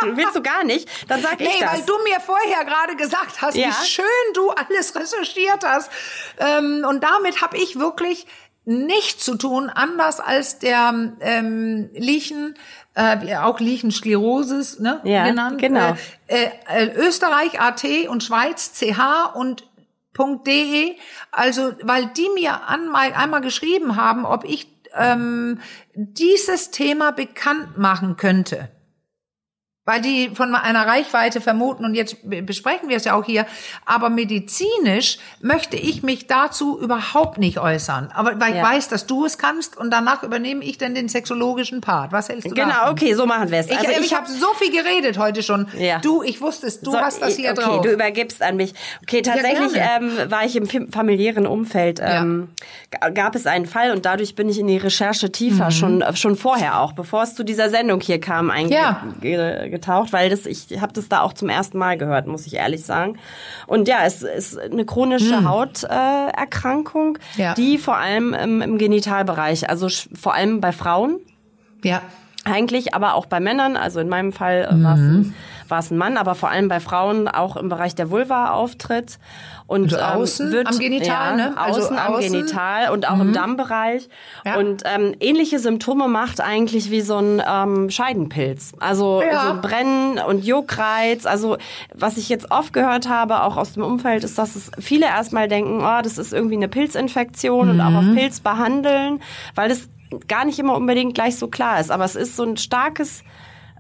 Willst du gar nicht? Dann sag ich nee, das. weil du mir vorher gerade gesagt hast, ja? wie schön du alles recherchiert hast. Ähm, und damit habe ich wirklich nichts zu tun, anders als der ähm, Liechen äh, auch Lichensklerosis ne, ja, genannt. Genau. Äh, äh, Österreich AT und Schweiz CH und .de, also weil die mir einmal, einmal geschrieben haben, ob ich ähm, dieses Thema bekannt machen könnte weil die von einer Reichweite vermuten und jetzt besprechen wir es ja auch hier, aber medizinisch möchte ich mich dazu überhaupt nicht äußern, aber weil ja. ich weiß, dass du es kannst und danach übernehme ich dann den sexologischen Part. Was hältst du Genau, davon? okay, so machen wir es. Also ich, ich, ich habe so viel geredet heute schon. Ja. Du, ich wusste es, du so, hast das hier okay, drauf. Okay, du übergibst an mich. Okay, tatsächlich ja, ähm, war ich im familiären Umfeld, ähm, gab es einen Fall und dadurch bin ich in die Recherche tiefer, mhm. schon schon vorher auch, bevor es zu dieser Sendung hier kam, eingegangen getaucht, weil das ich habe das da auch zum ersten Mal gehört, muss ich ehrlich sagen. Und ja, es ist eine chronische hm. Hauterkrankung, äh, ja. die vor allem im, im Genitalbereich, also vor allem bei Frauen. Ja eigentlich, aber auch bei Männern, also in meinem Fall mhm. War es ein Mann, aber vor allem bei Frauen auch im Bereich der Vulva auftritt. Und also außen ähm, wird, am Genital, ja, ne? Also außen, am Genital und auch mhm. im Dammbereich. Ja. Und ähm, ähnliche Symptome macht eigentlich wie so ein ähm, Scheidenpilz. Also ja. so Brennen und Juckreiz. Also was ich jetzt oft gehört habe, auch aus dem Umfeld, ist, dass es viele erstmal denken, oh, das ist irgendwie eine Pilzinfektion mhm. und auch auf mhm. Pilz behandeln, weil das gar nicht immer unbedingt gleich so klar ist. Aber es ist so ein starkes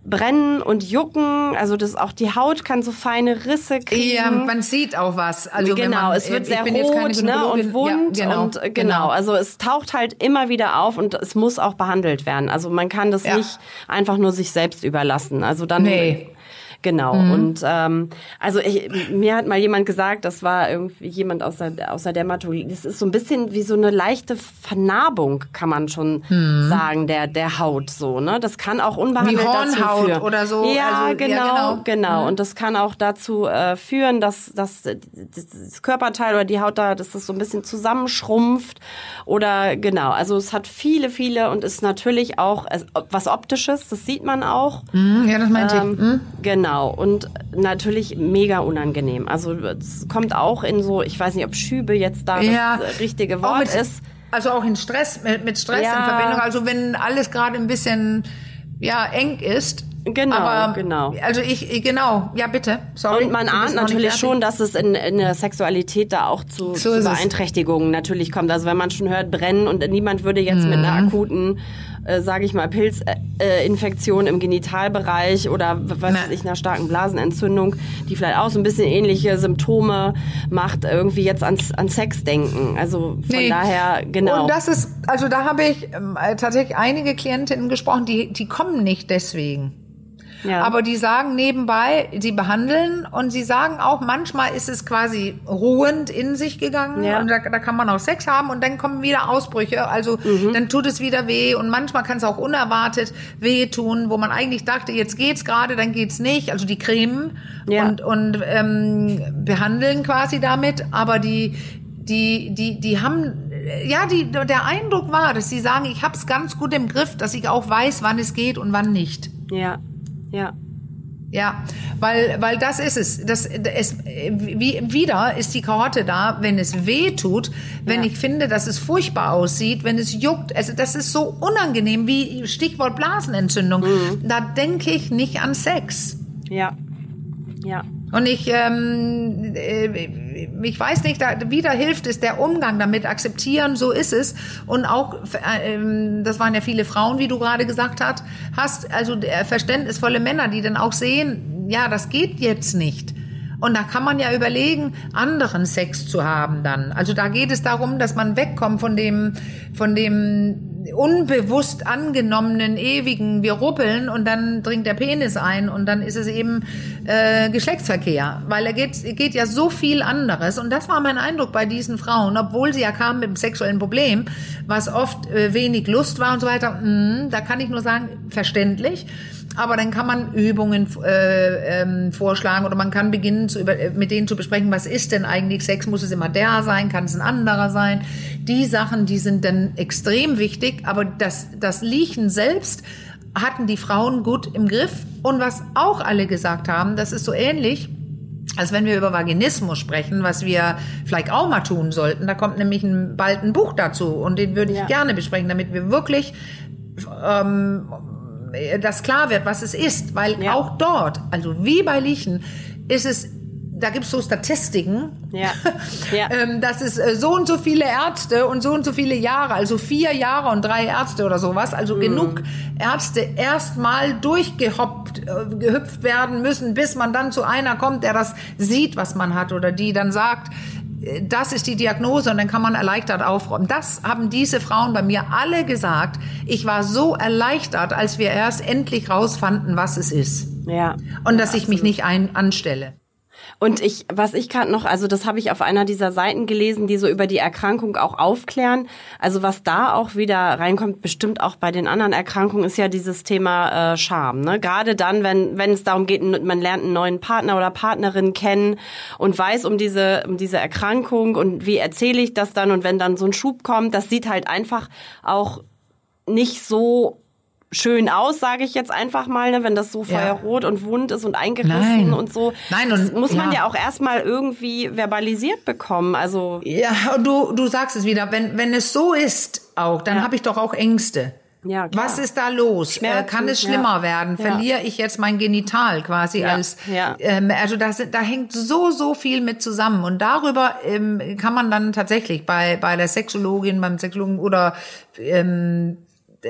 brennen und jucken. Also das auch die Haut kann so feine Risse kriegen. Ja, man sieht auch was. Also genau, man, es wird sehr rot ne, und wund ja, genau, und äh, genau. genau. Also es taucht halt immer wieder auf und es muss auch behandelt werden. Also man kann das ja. nicht einfach nur sich selbst überlassen. Also dann nee. Genau. Mhm. Und ähm, also ich, mir hat mal jemand gesagt, das war irgendwie jemand aus der, aus der Dermatologie, das ist so ein bisschen wie so eine leichte Vernarbung, kann man schon mhm. sagen, der, der Haut so. Ne? Das kann auch unbehandelt wie dazu führen. oder so. Ja, also, genau, ja, genau. genau. Mhm. Und das kann auch dazu äh, führen, dass, dass das Körperteil oder die Haut da, dass das so ein bisschen zusammenschrumpft. Oder genau, also es hat viele, viele und ist natürlich auch was Optisches, das sieht man auch. Mhm, ja, das meinte ähm, ich. Mhm. Genau. Genau, und natürlich mega unangenehm. Also es kommt auch in so, ich weiß nicht, ob Schübe jetzt da ja, das richtige Wort mit, ist. Also auch in Stress, mit, mit Stress ja. in Verbindung. Also wenn alles gerade ein bisschen ja, eng ist, Genau, aber, genau. Also ich, genau, ja bitte, sorry. Und man ahnt natürlich schon, dass es in, in der Sexualität da auch zu, so zu Beeinträchtigungen natürlich kommt. Also wenn man schon hört, brennen und niemand würde jetzt mhm. mit einer akuten, äh, sage ich mal, Pilzinfektion äh, im Genitalbereich oder was weiß ich, einer starken Blasenentzündung, die vielleicht auch so ein bisschen ähnliche Symptome macht, irgendwie jetzt ans, an Sex denken. Also von nee. daher, genau. Und das ist, also da habe ich ähm, tatsächlich einige Klientinnen gesprochen, die, die kommen nicht deswegen. Ja. Aber die sagen nebenbei, sie behandeln und sie sagen auch, manchmal ist es quasi ruhend in sich gegangen ja. und da, da, kann man auch Sex haben und dann kommen wieder Ausbrüche. Also mhm. dann tut es wieder weh und manchmal kann es auch unerwartet weh tun, wo man eigentlich dachte, jetzt geht's gerade, dann geht's nicht. Also die cremen ja. und, und ähm, behandeln quasi damit, aber die die, die, die haben, ja, die, der Eindruck war, dass sie sagen, ich habe es ganz gut im Griff, dass ich auch weiß, wann es geht und wann nicht. Ja. Ja. Ja, weil, weil das ist es. Das, es wie, wieder ist die Karotte da, wenn es weh tut, wenn ja. ich finde, dass es furchtbar aussieht, wenn es juckt. Also das ist so unangenehm wie Stichwort Blasenentzündung. Mhm. Da denke ich nicht an Sex. Ja. Ja. Und ich, ähm, äh, ich weiß nicht, da, wieder hilft es der Umgang damit, akzeptieren, so ist es. Und auch, äh, das waren ja viele Frauen, wie du gerade gesagt hast, hast, also verständnisvolle Männer, die dann auch sehen, ja, das geht jetzt nicht. Und da kann man ja überlegen, anderen Sex zu haben dann. Also da geht es darum, dass man wegkommt von dem, von dem unbewusst angenommenen ewigen, wir ruppeln und dann dringt der Penis ein und dann ist es eben äh, Geschlechtsverkehr, weil er geht, geht ja so viel anderes und das war mein Eindruck bei diesen Frauen, obwohl sie ja kamen mit einem sexuellen Problem, was oft äh, wenig Lust war und so weiter, mh, da kann ich nur sagen, verständlich. Aber dann kann man Übungen äh, ähm, vorschlagen oder man kann beginnen, zu über, mit denen zu besprechen, was ist denn eigentlich Sex? Muss es immer der sein? Kann es ein anderer sein? Die Sachen, die sind dann extrem wichtig, aber das, das Liechen selbst hatten die Frauen gut im Griff. Und was auch alle gesagt haben, das ist so ähnlich, als wenn wir über Vaginismus sprechen, was wir vielleicht auch mal tun sollten. Da kommt nämlich ein, bald ein Buch dazu und den würde ich ja. gerne besprechen, damit wir wirklich ähm, das klar wird, was es ist. Weil ja. auch dort, also wie bei Liechen, ist es da gibt's so Statistiken, ja. Ja. (laughs) Ähm, dass es äh, so und so viele Ärzte und so und so viele Jahre, also vier Jahre und drei Ärzte oder sowas, also mhm. genug Ärzte erstmal durchgehoppt, äh, gehüpft werden müssen, bis man dann zu einer kommt, der das sieht, was man hat oder die dann sagt, das ist die Diagnose und dann kann man erleichtert aufräumen. Das haben diese Frauen bei mir alle gesagt. Ich war so erleichtert, als wir erst endlich rausfanden, was es ist. Ja. Und dass ja, ich mich nicht ein anstelle. Und ich, was ich gerade noch, also das habe ich auf einer dieser Seiten gelesen, die so über die Erkrankung auch aufklären. Also was da auch wieder reinkommt, bestimmt auch bei den anderen Erkrankungen, ist ja dieses Thema äh, Scham. Ne? Gerade dann, wenn wenn es darum geht, man lernt einen neuen Partner oder Partnerin kennen und weiß um diese um diese Erkrankung und wie erzähle ich das dann und wenn dann so ein Schub kommt, das sieht halt einfach auch nicht so schön aus, sage ich jetzt einfach mal, ne, wenn das so feuerrot ja. und wund ist und eingerissen Nein. und so. Nein, und das muss man ja. ja auch erstmal irgendwie verbalisiert bekommen. Also ja, und du du sagst es wieder, wenn wenn es so ist, auch, dann ja. habe ich doch auch Ängste. Ja, klar. Was ist da los? Äh, kann es schlimmer ja. werden? Verliere ich jetzt mein Genital quasi ja. als? Ja. Ähm, also das, da hängt so so viel mit zusammen und darüber ähm, kann man dann tatsächlich bei bei der Sexologin, beim Sexologen oder ähm,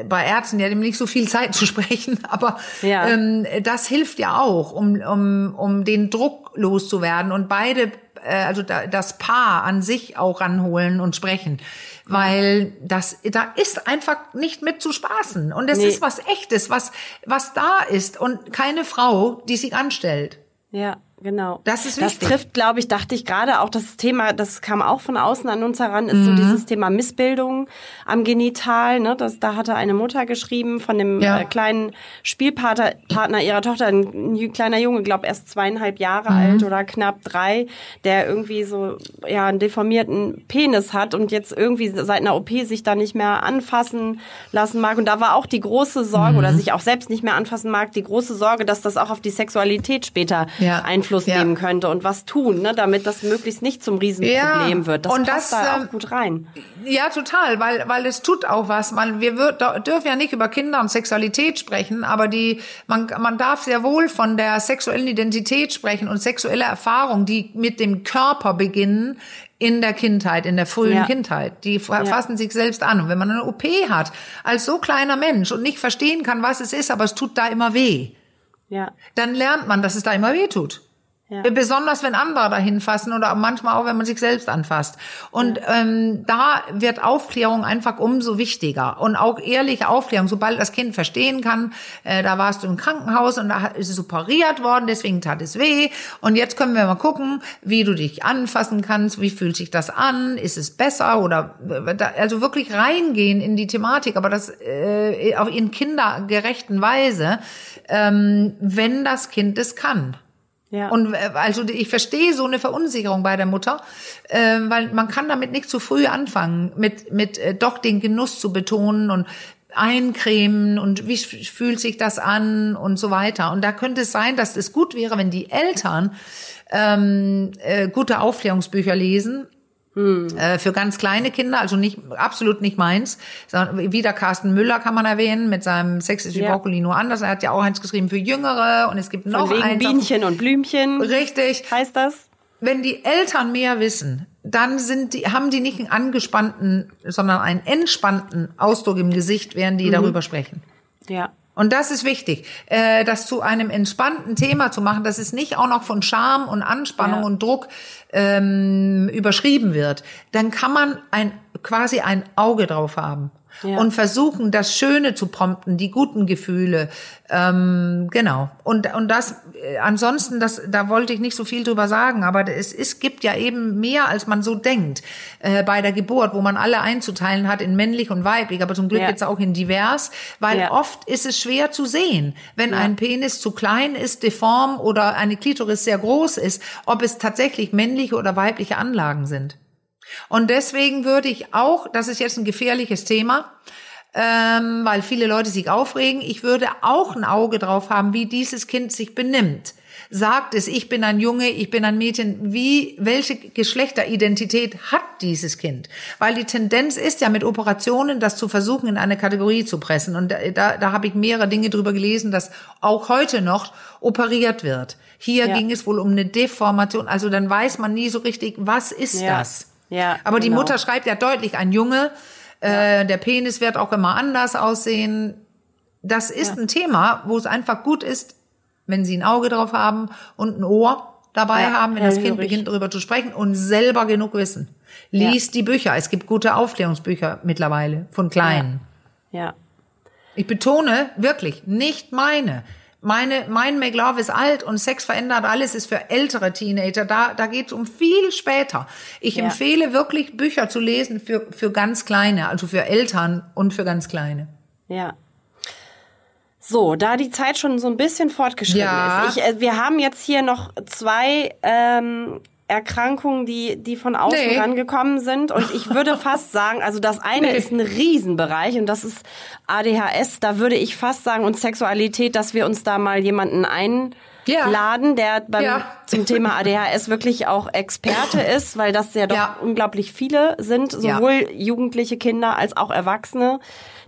bei Ärzten ja nicht so viel Zeit (laughs) zu sprechen, aber ja. ähm, das hilft ja auch, um, um, um den Druck loszuwerden und beide, äh, also da, das Paar an sich auch ranholen und sprechen, weil das da ist einfach nicht mit zu spaßen und es nee. ist was echtes, was was da ist und keine Frau, die sich anstellt. Ja. Genau. Das ist wichtig. Das trifft, glaube ich, dachte ich gerade auch das Thema, das kam auch von außen an uns heran, ist mhm. so dieses Thema Missbildung am Genital. Ne? Das, da hatte eine Mutter geschrieben von dem ja. äh, kleinen Spielpartner Partner ihrer Tochter, ein, ein kleiner Junge, glaube erst zweieinhalb Jahre mhm. alt oder knapp drei, der irgendwie so ja einen deformierten Penis hat und jetzt irgendwie seit einer OP sich da nicht mehr anfassen lassen mag. Und da war auch die große Sorge mhm. oder sich auch selbst nicht mehr anfassen mag, die große Sorge, dass das auch auf die Sexualität später ja. Einfluss Einfluss ja. nehmen könnte und was tun, ne, damit das möglichst nicht zum Riesenproblem ja. wird. Das und passt das, da auch ähm, gut rein. Ja, total, weil, weil es tut auch was. Man, wir wird, dürfen ja nicht über Kinder und Sexualität sprechen, aber die, man, man darf sehr wohl von der sexuellen Identität sprechen und sexuelle Erfahrung, die mit dem Körper beginnen, in der Kindheit, in der frühen ja. Kindheit. Die fassen ja. sich selbst an. Und wenn man eine OP hat, als so kleiner Mensch und nicht verstehen kann, was es ist, aber es tut da immer weh, ja. dann lernt man, dass es da immer weh tut. Ja. Besonders wenn andere dahin fassen oder manchmal auch, wenn man sich selbst anfasst. Und ja. ähm, da wird Aufklärung einfach umso wichtiger. Und auch ehrliche Aufklärung, sobald das Kind verstehen kann, äh, da warst du im Krankenhaus und da ist es operiert worden, deswegen tat es weh. Und jetzt können wir mal gucken, wie du dich anfassen kannst, wie fühlt sich das an, ist es besser oder also wirklich reingehen in die Thematik, aber das äh, auch in kindergerechten Weise, ähm, wenn das Kind es kann. Ja. Und äh, also ich verstehe so eine Verunsicherung bei der Mutter, äh, weil man kann damit nicht zu früh anfangen, mit mit äh, doch den Genuss zu betonen und eincremen und wie fühlt sich das an und so weiter. Und da könnte es sein, dass es gut wäre, wenn die Eltern ähm, äh, gute Aufklärungsbücher lesen hm. Äh, für ganz kleine Kinder, also nicht absolut nicht meins. Wieder Carsten Müller kann man erwähnen mit seinem Sex ist wie ja. Brokkoli nur anders. Er hat ja auch eins geschrieben für Jüngere und es gibt noch Von wegen eins. Bienchen und Blümchen. Richtig. Heißt das? Wenn die Eltern mehr wissen, dann sind die, haben die nicht einen angespannten, sondern einen entspannten Ausdruck im Gesicht, während die mhm. darüber sprechen. Ja. Und das ist wichtig, äh, das zu einem entspannten Thema zu machen, dass es nicht auch noch von Scham und Anspannung ja. und Druck ähm, überschrieben wird. Dann kann man ein quasi ein Auge drauf haben ja. und versuchen, das Schöne zu prompten, die guten Gefühle. Ähm, genau. Und, und das, äh, ansonsten, das, da wollte ich nicht so viel drüber sagen, aber es, es gibt ja eben mehr, als man so denkt äh, bei der Geburt, wo man alle einzuteilen hat in männlich und weiblich, aber zum Glück ja. jetzt auch in divers, weil ja. oft ist es schwer zu sehen, wenn ein Penis zu klein ist, deform oder eine Klitoris sehr groß ist, ob es tatsächlich männliche oder weibliche Anlagen sind. Und deswegen würde ich auch, das ist jetzt ein gefährliches Thema, ähm, weil viele Leute sich aufregen, ich würde auch ein Auge drauf haben, wie dieses Kind sich benimmt. Sagt es, ich bin ein Junge, ich bin ein Mädchen, wie, welche Geschlechteridentität hat dieses Kind? Weil die Tendenz ist ja mit Operationen, das zu versuchen, in eine Kategorie zu pressen. Und da, da, habe ich mehrere Dinge drüber gelesen, dass auch heute noch operiert wird. Hier ja. ging es wohl um eine Deformation, also dann weiß man nie so richtig, was ist ja. das? Ja, Aber die genau. Mutter schreibt ja deutlich, ein Junge, äh, ja. der Penis wird auch immer anders aussehen. Das ist ja. ein Thema, wo es einfach gut ist, wenn sie ein Auge drauf haben und ein Ohr dabei ja, haben, wenn das Kind beginnt darüber zu sprechen und selber genug wissen. Lies die Bücher. Es gibt gute Aufklärungsbücher mittlerweile von Kleinen. ja. Ich betone wirklich, nicht meine meine, mein Make Love ist alt und Sex verändert alles ist für ältere Teenager. Da, da geht es um viel später. Ich ja. empfehle wirklich Bücher zu lesen für, für ganz Kleine, also für Eltern und für ganz Kleine. Ja. So, da die Zeit schon so ein bisschen fortgeschritten ja. ist. Ich, äh, wir haben jetzt hier noch zwei ähm, Erkrankungen, die, die von außen nee. rangekommen sind. Und ich würde (laughs) fast sagen, also das eine nee. ist ein Riesenbereich und das ist ADHS. Da würde ich fast sagen, und Sexualität, dass wir uns da mal jemanden ein ja. Der beim, ja. zum Thema ADHS wirklich auch Experte ist, weil das ja doch ja. unglaublich viele sind, sowohl jugendliche Kinder als auch Erwachsene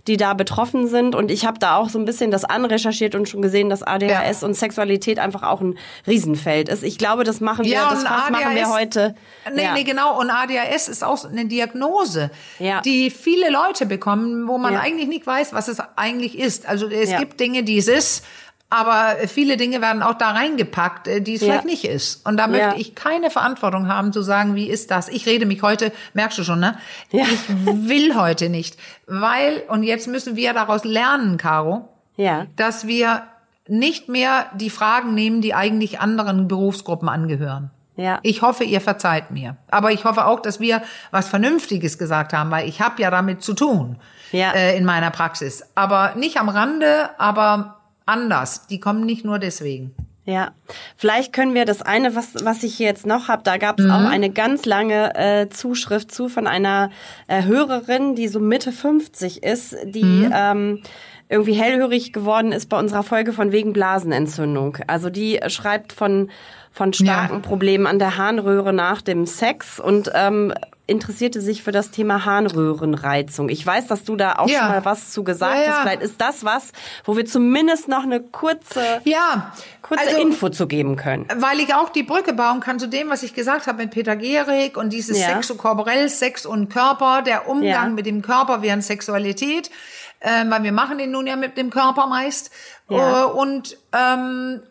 die da betroffen sind. Und ich habe da auch so ein bisschen das anrecherchiert und schon gesehen, dass ADHS ja. und Sexualität einfach auch ein Riesenfeld ist. Ich glaube, das machen wir, ja, das ADHS, machen wir heute. Nee, ja. nee, genau. Und ADHS ist auch eine Diagnose, ja. die viele Leute bekommen, wo man eigentlich nicht weiß, was es eigentlich ist. Also es gibt Dinge, die es ist aber viele Dinge werden auch da reingepackt, äh, die es ja. vielleicht nicht ist. Und da möchte ja. ich keine Verantwortung haben zu sagen, wie ist das? Ich rede mich heute, merkst du schon, ne? Ja. Ich will heute nicht. Weil, und jetzt müssen wir daraus lernen, Caro, ja. dass wir nicht mehr die Fragen nehmen, die eigentlich anderen Berufsgruppen angehören. Ja. Ich hoffe, ihr verzeiht mir. Aber ich hoffe auch, dass wir was Vernünftiges gesagt haben, weil ich habe ja damit zu tun ja. äh, in meiner Praxis. Aber nicht am Rande, aber anders. Die kommen nicht nur deswegen. Ja, vielleicht können wir das eine, was, was ich hier jetzt noch habe, da gab es mhm. auch eine ganz lange äh, Zuschrift zu von einer äh, Hörerin, die so Mitte 50 ist, die mhm. ähm, irgendwie hellhörig geworden ist bei unserer Folge von wegen Blasenentzündung. Also die schreibt von von starken ja. Problemen an der Harnröhre nach dem Sex und ähm, interessierte sich für das Thema Harnröhrenreizung. Ich weiß, dass du da auch ja. schon mal was zu gesagt ja, ja. hast. Vielleicht ist das was, wo wir zumindest noch eine kurze, ja. kurze also, Info zu geben können. Weil ich auch die Brücke bauen kann zu dem, was ich gesagt habe mit Peter Gehrig und dieses ja. Sexokorporell, Sex und Körper, der Umgang mit dem Körper während Sexualität. Ähm, weil wir machen den nun ja mit dem Körper meist. Uh, und ähm,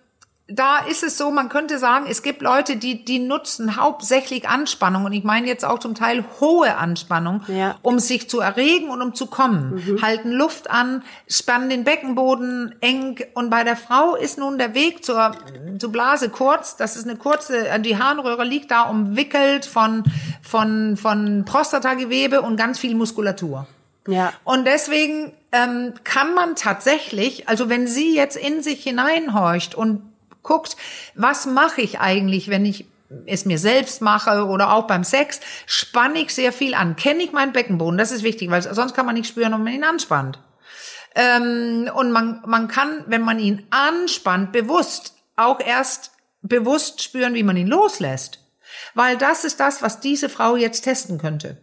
da ist es so, man könnte sagen, es gibt Leute, die, die nutzen hauptsächlich Anspannung und ich meine jetzt auch zum Teil hohe Anspannung, ja. um sich zu erregen und um zu kommen. Mhm. Halten Luft an, spannen den Beckenboden eng und bei der Frau ist nun der Weg zur, zur Blase kurz. Das ist eine kurze, äh, die Harnröhre liegt da umwickelt von, von, von Prostatagewebe und ganz viel Muskulatur. Ja. Und deswegen ähm, kann man tatsächlich, also wenn sie jetzt in sich hineinhorcht und guckt, was mache ich eigentlich, wenn ich es mir selbst mache oder auch beim Sex, spanne ich sehr viel an. Kenne ich meinen Beckenboden? Das ist wichtig, weil sonst kann man nicht spüren, ob man ihn anspannt. Ähm, und man, man kann, wenn man ihn anspannt, bewusst auch erst bewusst spüren, wie man ihn loslässt. Weil das ist das, was diese Frau jetzt testen könnte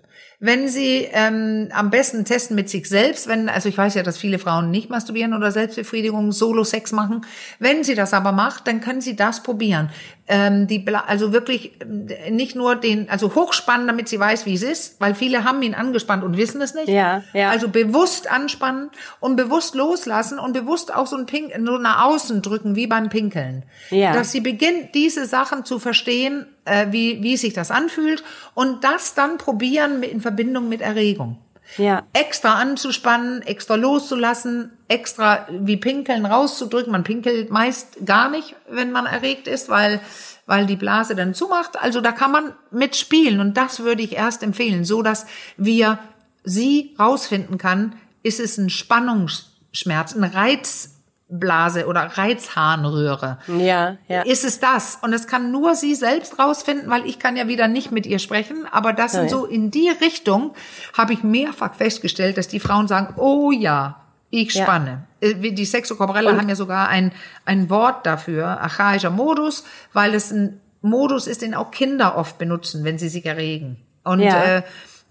wenn sie ähm, am besten testen mit sich selbst, wenn, also ich weiß ja, dass viele Frauen nicht masturbieren oder Selbstbefriedigung, Solo-Sex machen. Wenn sie das aber macht, dann können sie das probieren. Ähm, die, also wirklich äh, nicht nur den, also hochspannen, damit sie weiß, wie es ist, weil viele haben ihn angespannt und wissen es nicht. Ja, ja. Also bewusst anspannen und bewusst loslassen und bewusst auch so ein Pink, so nach außen drücken, wie beim Pinkeln. Ja. Dass sie beginnt, diese Sachen zu verstehen äh, wie, wie sich das anfühlt und das dann probieren in Verbindung mit Erregung. Ja. Extra anzuspannen, extra loszulassen, extra wie pinkeln rauszudrücken. Man pinkelt meist gar nicht, wenn man erregt ist, weil, weil die Blase dann zumacht. Also da kann man mitspielen und das würde ich erst empfehlen, so dass wir sie rausfinden kann, ist es ein Spannungsschmerz, ein Reiz, Blase oder Reizharnröhre. Ja, ja. Ist es das? Und das kann nur sie selbst rausfinden, weil ich kann ja wieder nicht mit ihr sprechen. Aber das sind so in die Richtung habe ich mehrfach festgestellt, dass die Frauen sagen, oh ja, ich spanne. Ja. Äh, die Sexokorporelle haben ja sogar ein, ein Wort dafür, archaischer Modus, weil es ein Modus ist, den auch Kinder oft benutzen, wenn sie sich erregen. Und ja. äh,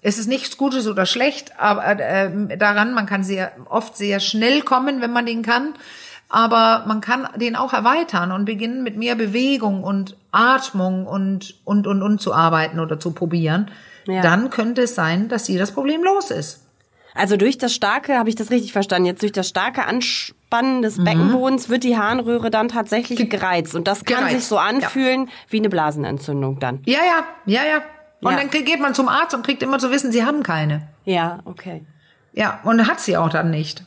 es ist nichts Gutes oder schlecht, aber äh, daran, man kann sehr oft sehr schnell kommen, wenn man den kann aber man kann den auch erweitern und beginnen mit mehr Bewegung und Atmung und und und und zu arbeiten oder zu probieren. Ja. Dann könnte es sein, dass sie das Problem los ist. Also durch das starke, habe ich das richtig verstanden, jetzt durch das starke Anspannen des mhm. Beckenbodens wird die Harnröhre dann tatsächlich gereizt. Und das kann gereizt. sich so anfühlen ja. wie eine Blasenentzündung dann. Ja, ja, ja, ja. Und ja. dann geht man zum Arzt und kriegt immer zu wissen, sie haben keine. Ja, okay. Ja, und hat sie auch dann nicht.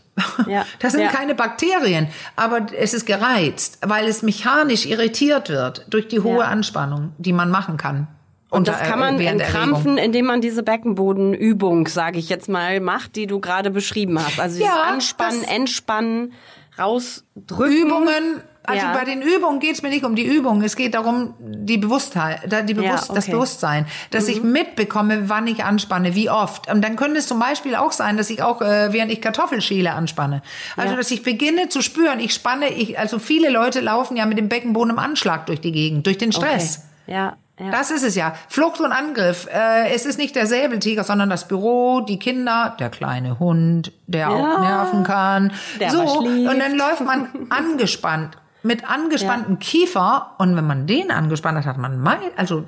Ja. (laughs) Das sind ja. keine Bakterien, aber es ist gereizt, weil es mechanisch irritiert wird durch die hohe ja. Anspannung, die man machen kann. Und das kann man entkrampfen, indem man diese Beckenbodenübung, sage ich jetzt mal, macht, die du gerade beschrieben hast. Also dieses Anspannen, Entspannen, rausdrücken. Übungen also ja. bei den Übungen geht es mir nicht um die Übungen, es geht darum, die Bewusstheit, die Bewusst ja, okay. das Bewusstsein, dass mhm. ich mitbekomme, wann ich anspanne, wie oft. Und dann könnte es zum Beispiel auch sein, dass ich auch, äh, während ich Kartoffelschäle anspanne. Also ja. dass ich beginne zu spüren, ich spanne, ich, also viele Leute laufen ja mit dem Beckenboden im Anschlag durch die Gegend, durch den Stress. Okay. Ja. Ja. Das ist es ja. Flucht und Angriff. Äh, es ist nicht der Säbeltiger, sondern das Büro, die Kinder, der kleine Hund, der ja, auch nerven kann. So und dann läuft man (laughs) angespannt mit angespanntem ja. Kiefer. Und wenn man den angespannt hat, hat man mein, also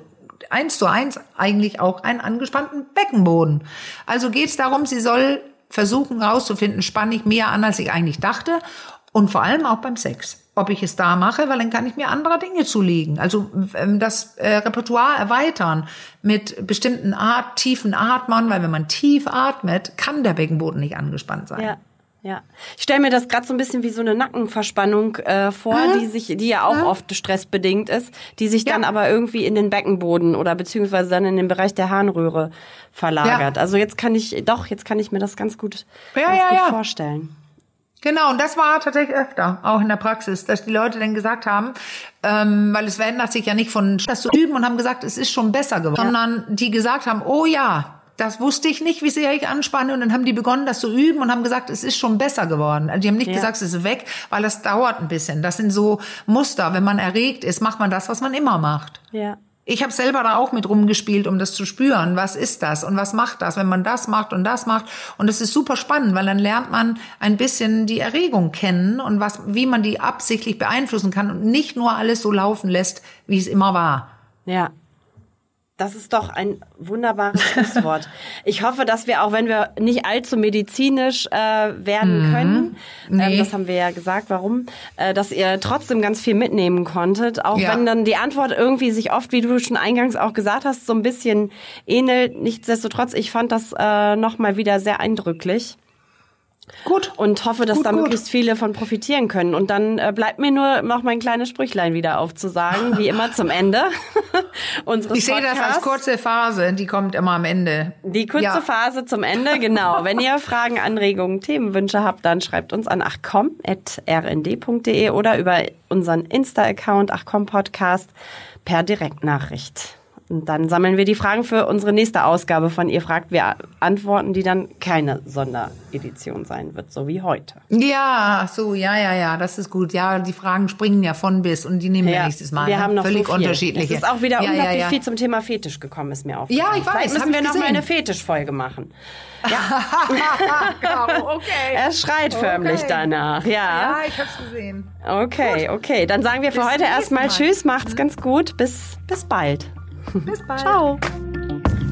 eins zu eins eigentlich auch einen angespannten Beckenboden. Also geht es darum, sie soll versuchen herauszufinden, spanne ich mehr an, als ich eigentlich dachte. Und vor allem auch beim Sex. Ob ich es da mache, weil dann kann ich mir andere Dinge zulegen. Also ähm, das äh, Repertoire erweitern mit bestimmten Art, tiefen Atmern, weil wenn man tief atmet, kann der Beckenboden nicht angespannt sein. Ja. Ja, ich stelle mir das gerade so ein bisschen wie so eine Nackenverspannung äh, vor, mhm. die sich, die ja auch mhm. oft stressbedingt ist, die sich ja. dann aber irgendwie in den Beckenboden oder beziehungsweise dann in den Bereich der Harnröhre verlagert. Ja. Also jetzt kann ich, doch, jetzt kann ich mir das ganz gut, ja, ganz gut vorstellen. Genau, und das war tatsächlich öfter, auch in der Praxis, dass die Leute dann gesagt haben, ähm, weil es verändert sich ja nicht von das zu üben und haben gesagt, es ist schon besser geworden, sondern die gesagt haben, oh ja, das wusste ich nicht, wie sehr ich anspanne. Und dann haben die begonnen, das zu üben und haben gesagt, es ist schon besser geworden. Also die haben nicht ja. gesagt, es ist weg, weil das dauert ein bisschen. Das sind so Muster. Wenn man erregt ist, macht man das, was man immer macht. Ja. Ich habe selber da auch mit rumgespielt, um das zu spüren. Was ist das und was macht das, wenn man das macht und das macht? Und es ist super spannend, weil dann lernt man ein bisschen die Erregung kennen und was, wie man die absichtlich beeinflussen kann und nicht nur alles so laufen lässt, wie es immer war. Ja. Das ist doch ein wunderbares (laughs) Schlusswort. Ich hoffe, dass wir auch, wenn wir nicht allzu medizinisch äh, werden mhm. können, ähm, nee. ähm, das haben wir ja gesagt, warum, äh, dass ihr trotzdem ganz viel mitnehmen konntet, auch ja. wenn dann die Antwort irgendwie sich oft, wie du schon eingangs auch gesagt hast, so ein bisschen ähnelt. Nichtsdestotrotz, ich fand das äh, nochmal wieder sehr eindrücklich. Gut. Und hoffe, dass gut, da gut. möglichst viele von profitieren können. Und dann äh, bleibt mir nur noch mein kleines Sprüchlein wieder aufzusagen, wie immer zum Ende (laughs) unseres Ich sehe das als kurze Phase, die kommt immer am Ende. Die kurze ja. Phase zum Ende, genau. (laughs) Wenn ihr Fragen, Anregungen, Themenwünsche habt, dann schreibt uns an achcom.rnd.de oder über unseren Insta-Account achcom-podcast per Direktnachricht. Und dann sammeln wir die Fragen für unsere nächste Ausgabe von Ihr fragt, wir antworten, die dann keine Sonderedition sein wird, so wie heute. Ja, so, ja, ja, ja, das ist gut. Ja, die Fragen springen ja von bis und die nehmen ja, wir nächstes Mal. Wir ne? haben noch völlig so unterschiedliche. Es ist auch wieder ja, unglaublich ja, viel zum Thema Fetisch gekommen, ist mir aufgefallen. Ja, ich weiß. Vielleicht müssen wir noch mal eine Fetischfolge machen. (laughs) Ja. okay. Er schreit förmlich okay. danach, ja. Ja, ich hab's gesehen. Okay, gut. okay. Dann sagen wir für bis heute erstmal Tschüss, macht's mhm. ganz gut. Bis, bis bald. Bis bald. Ciao.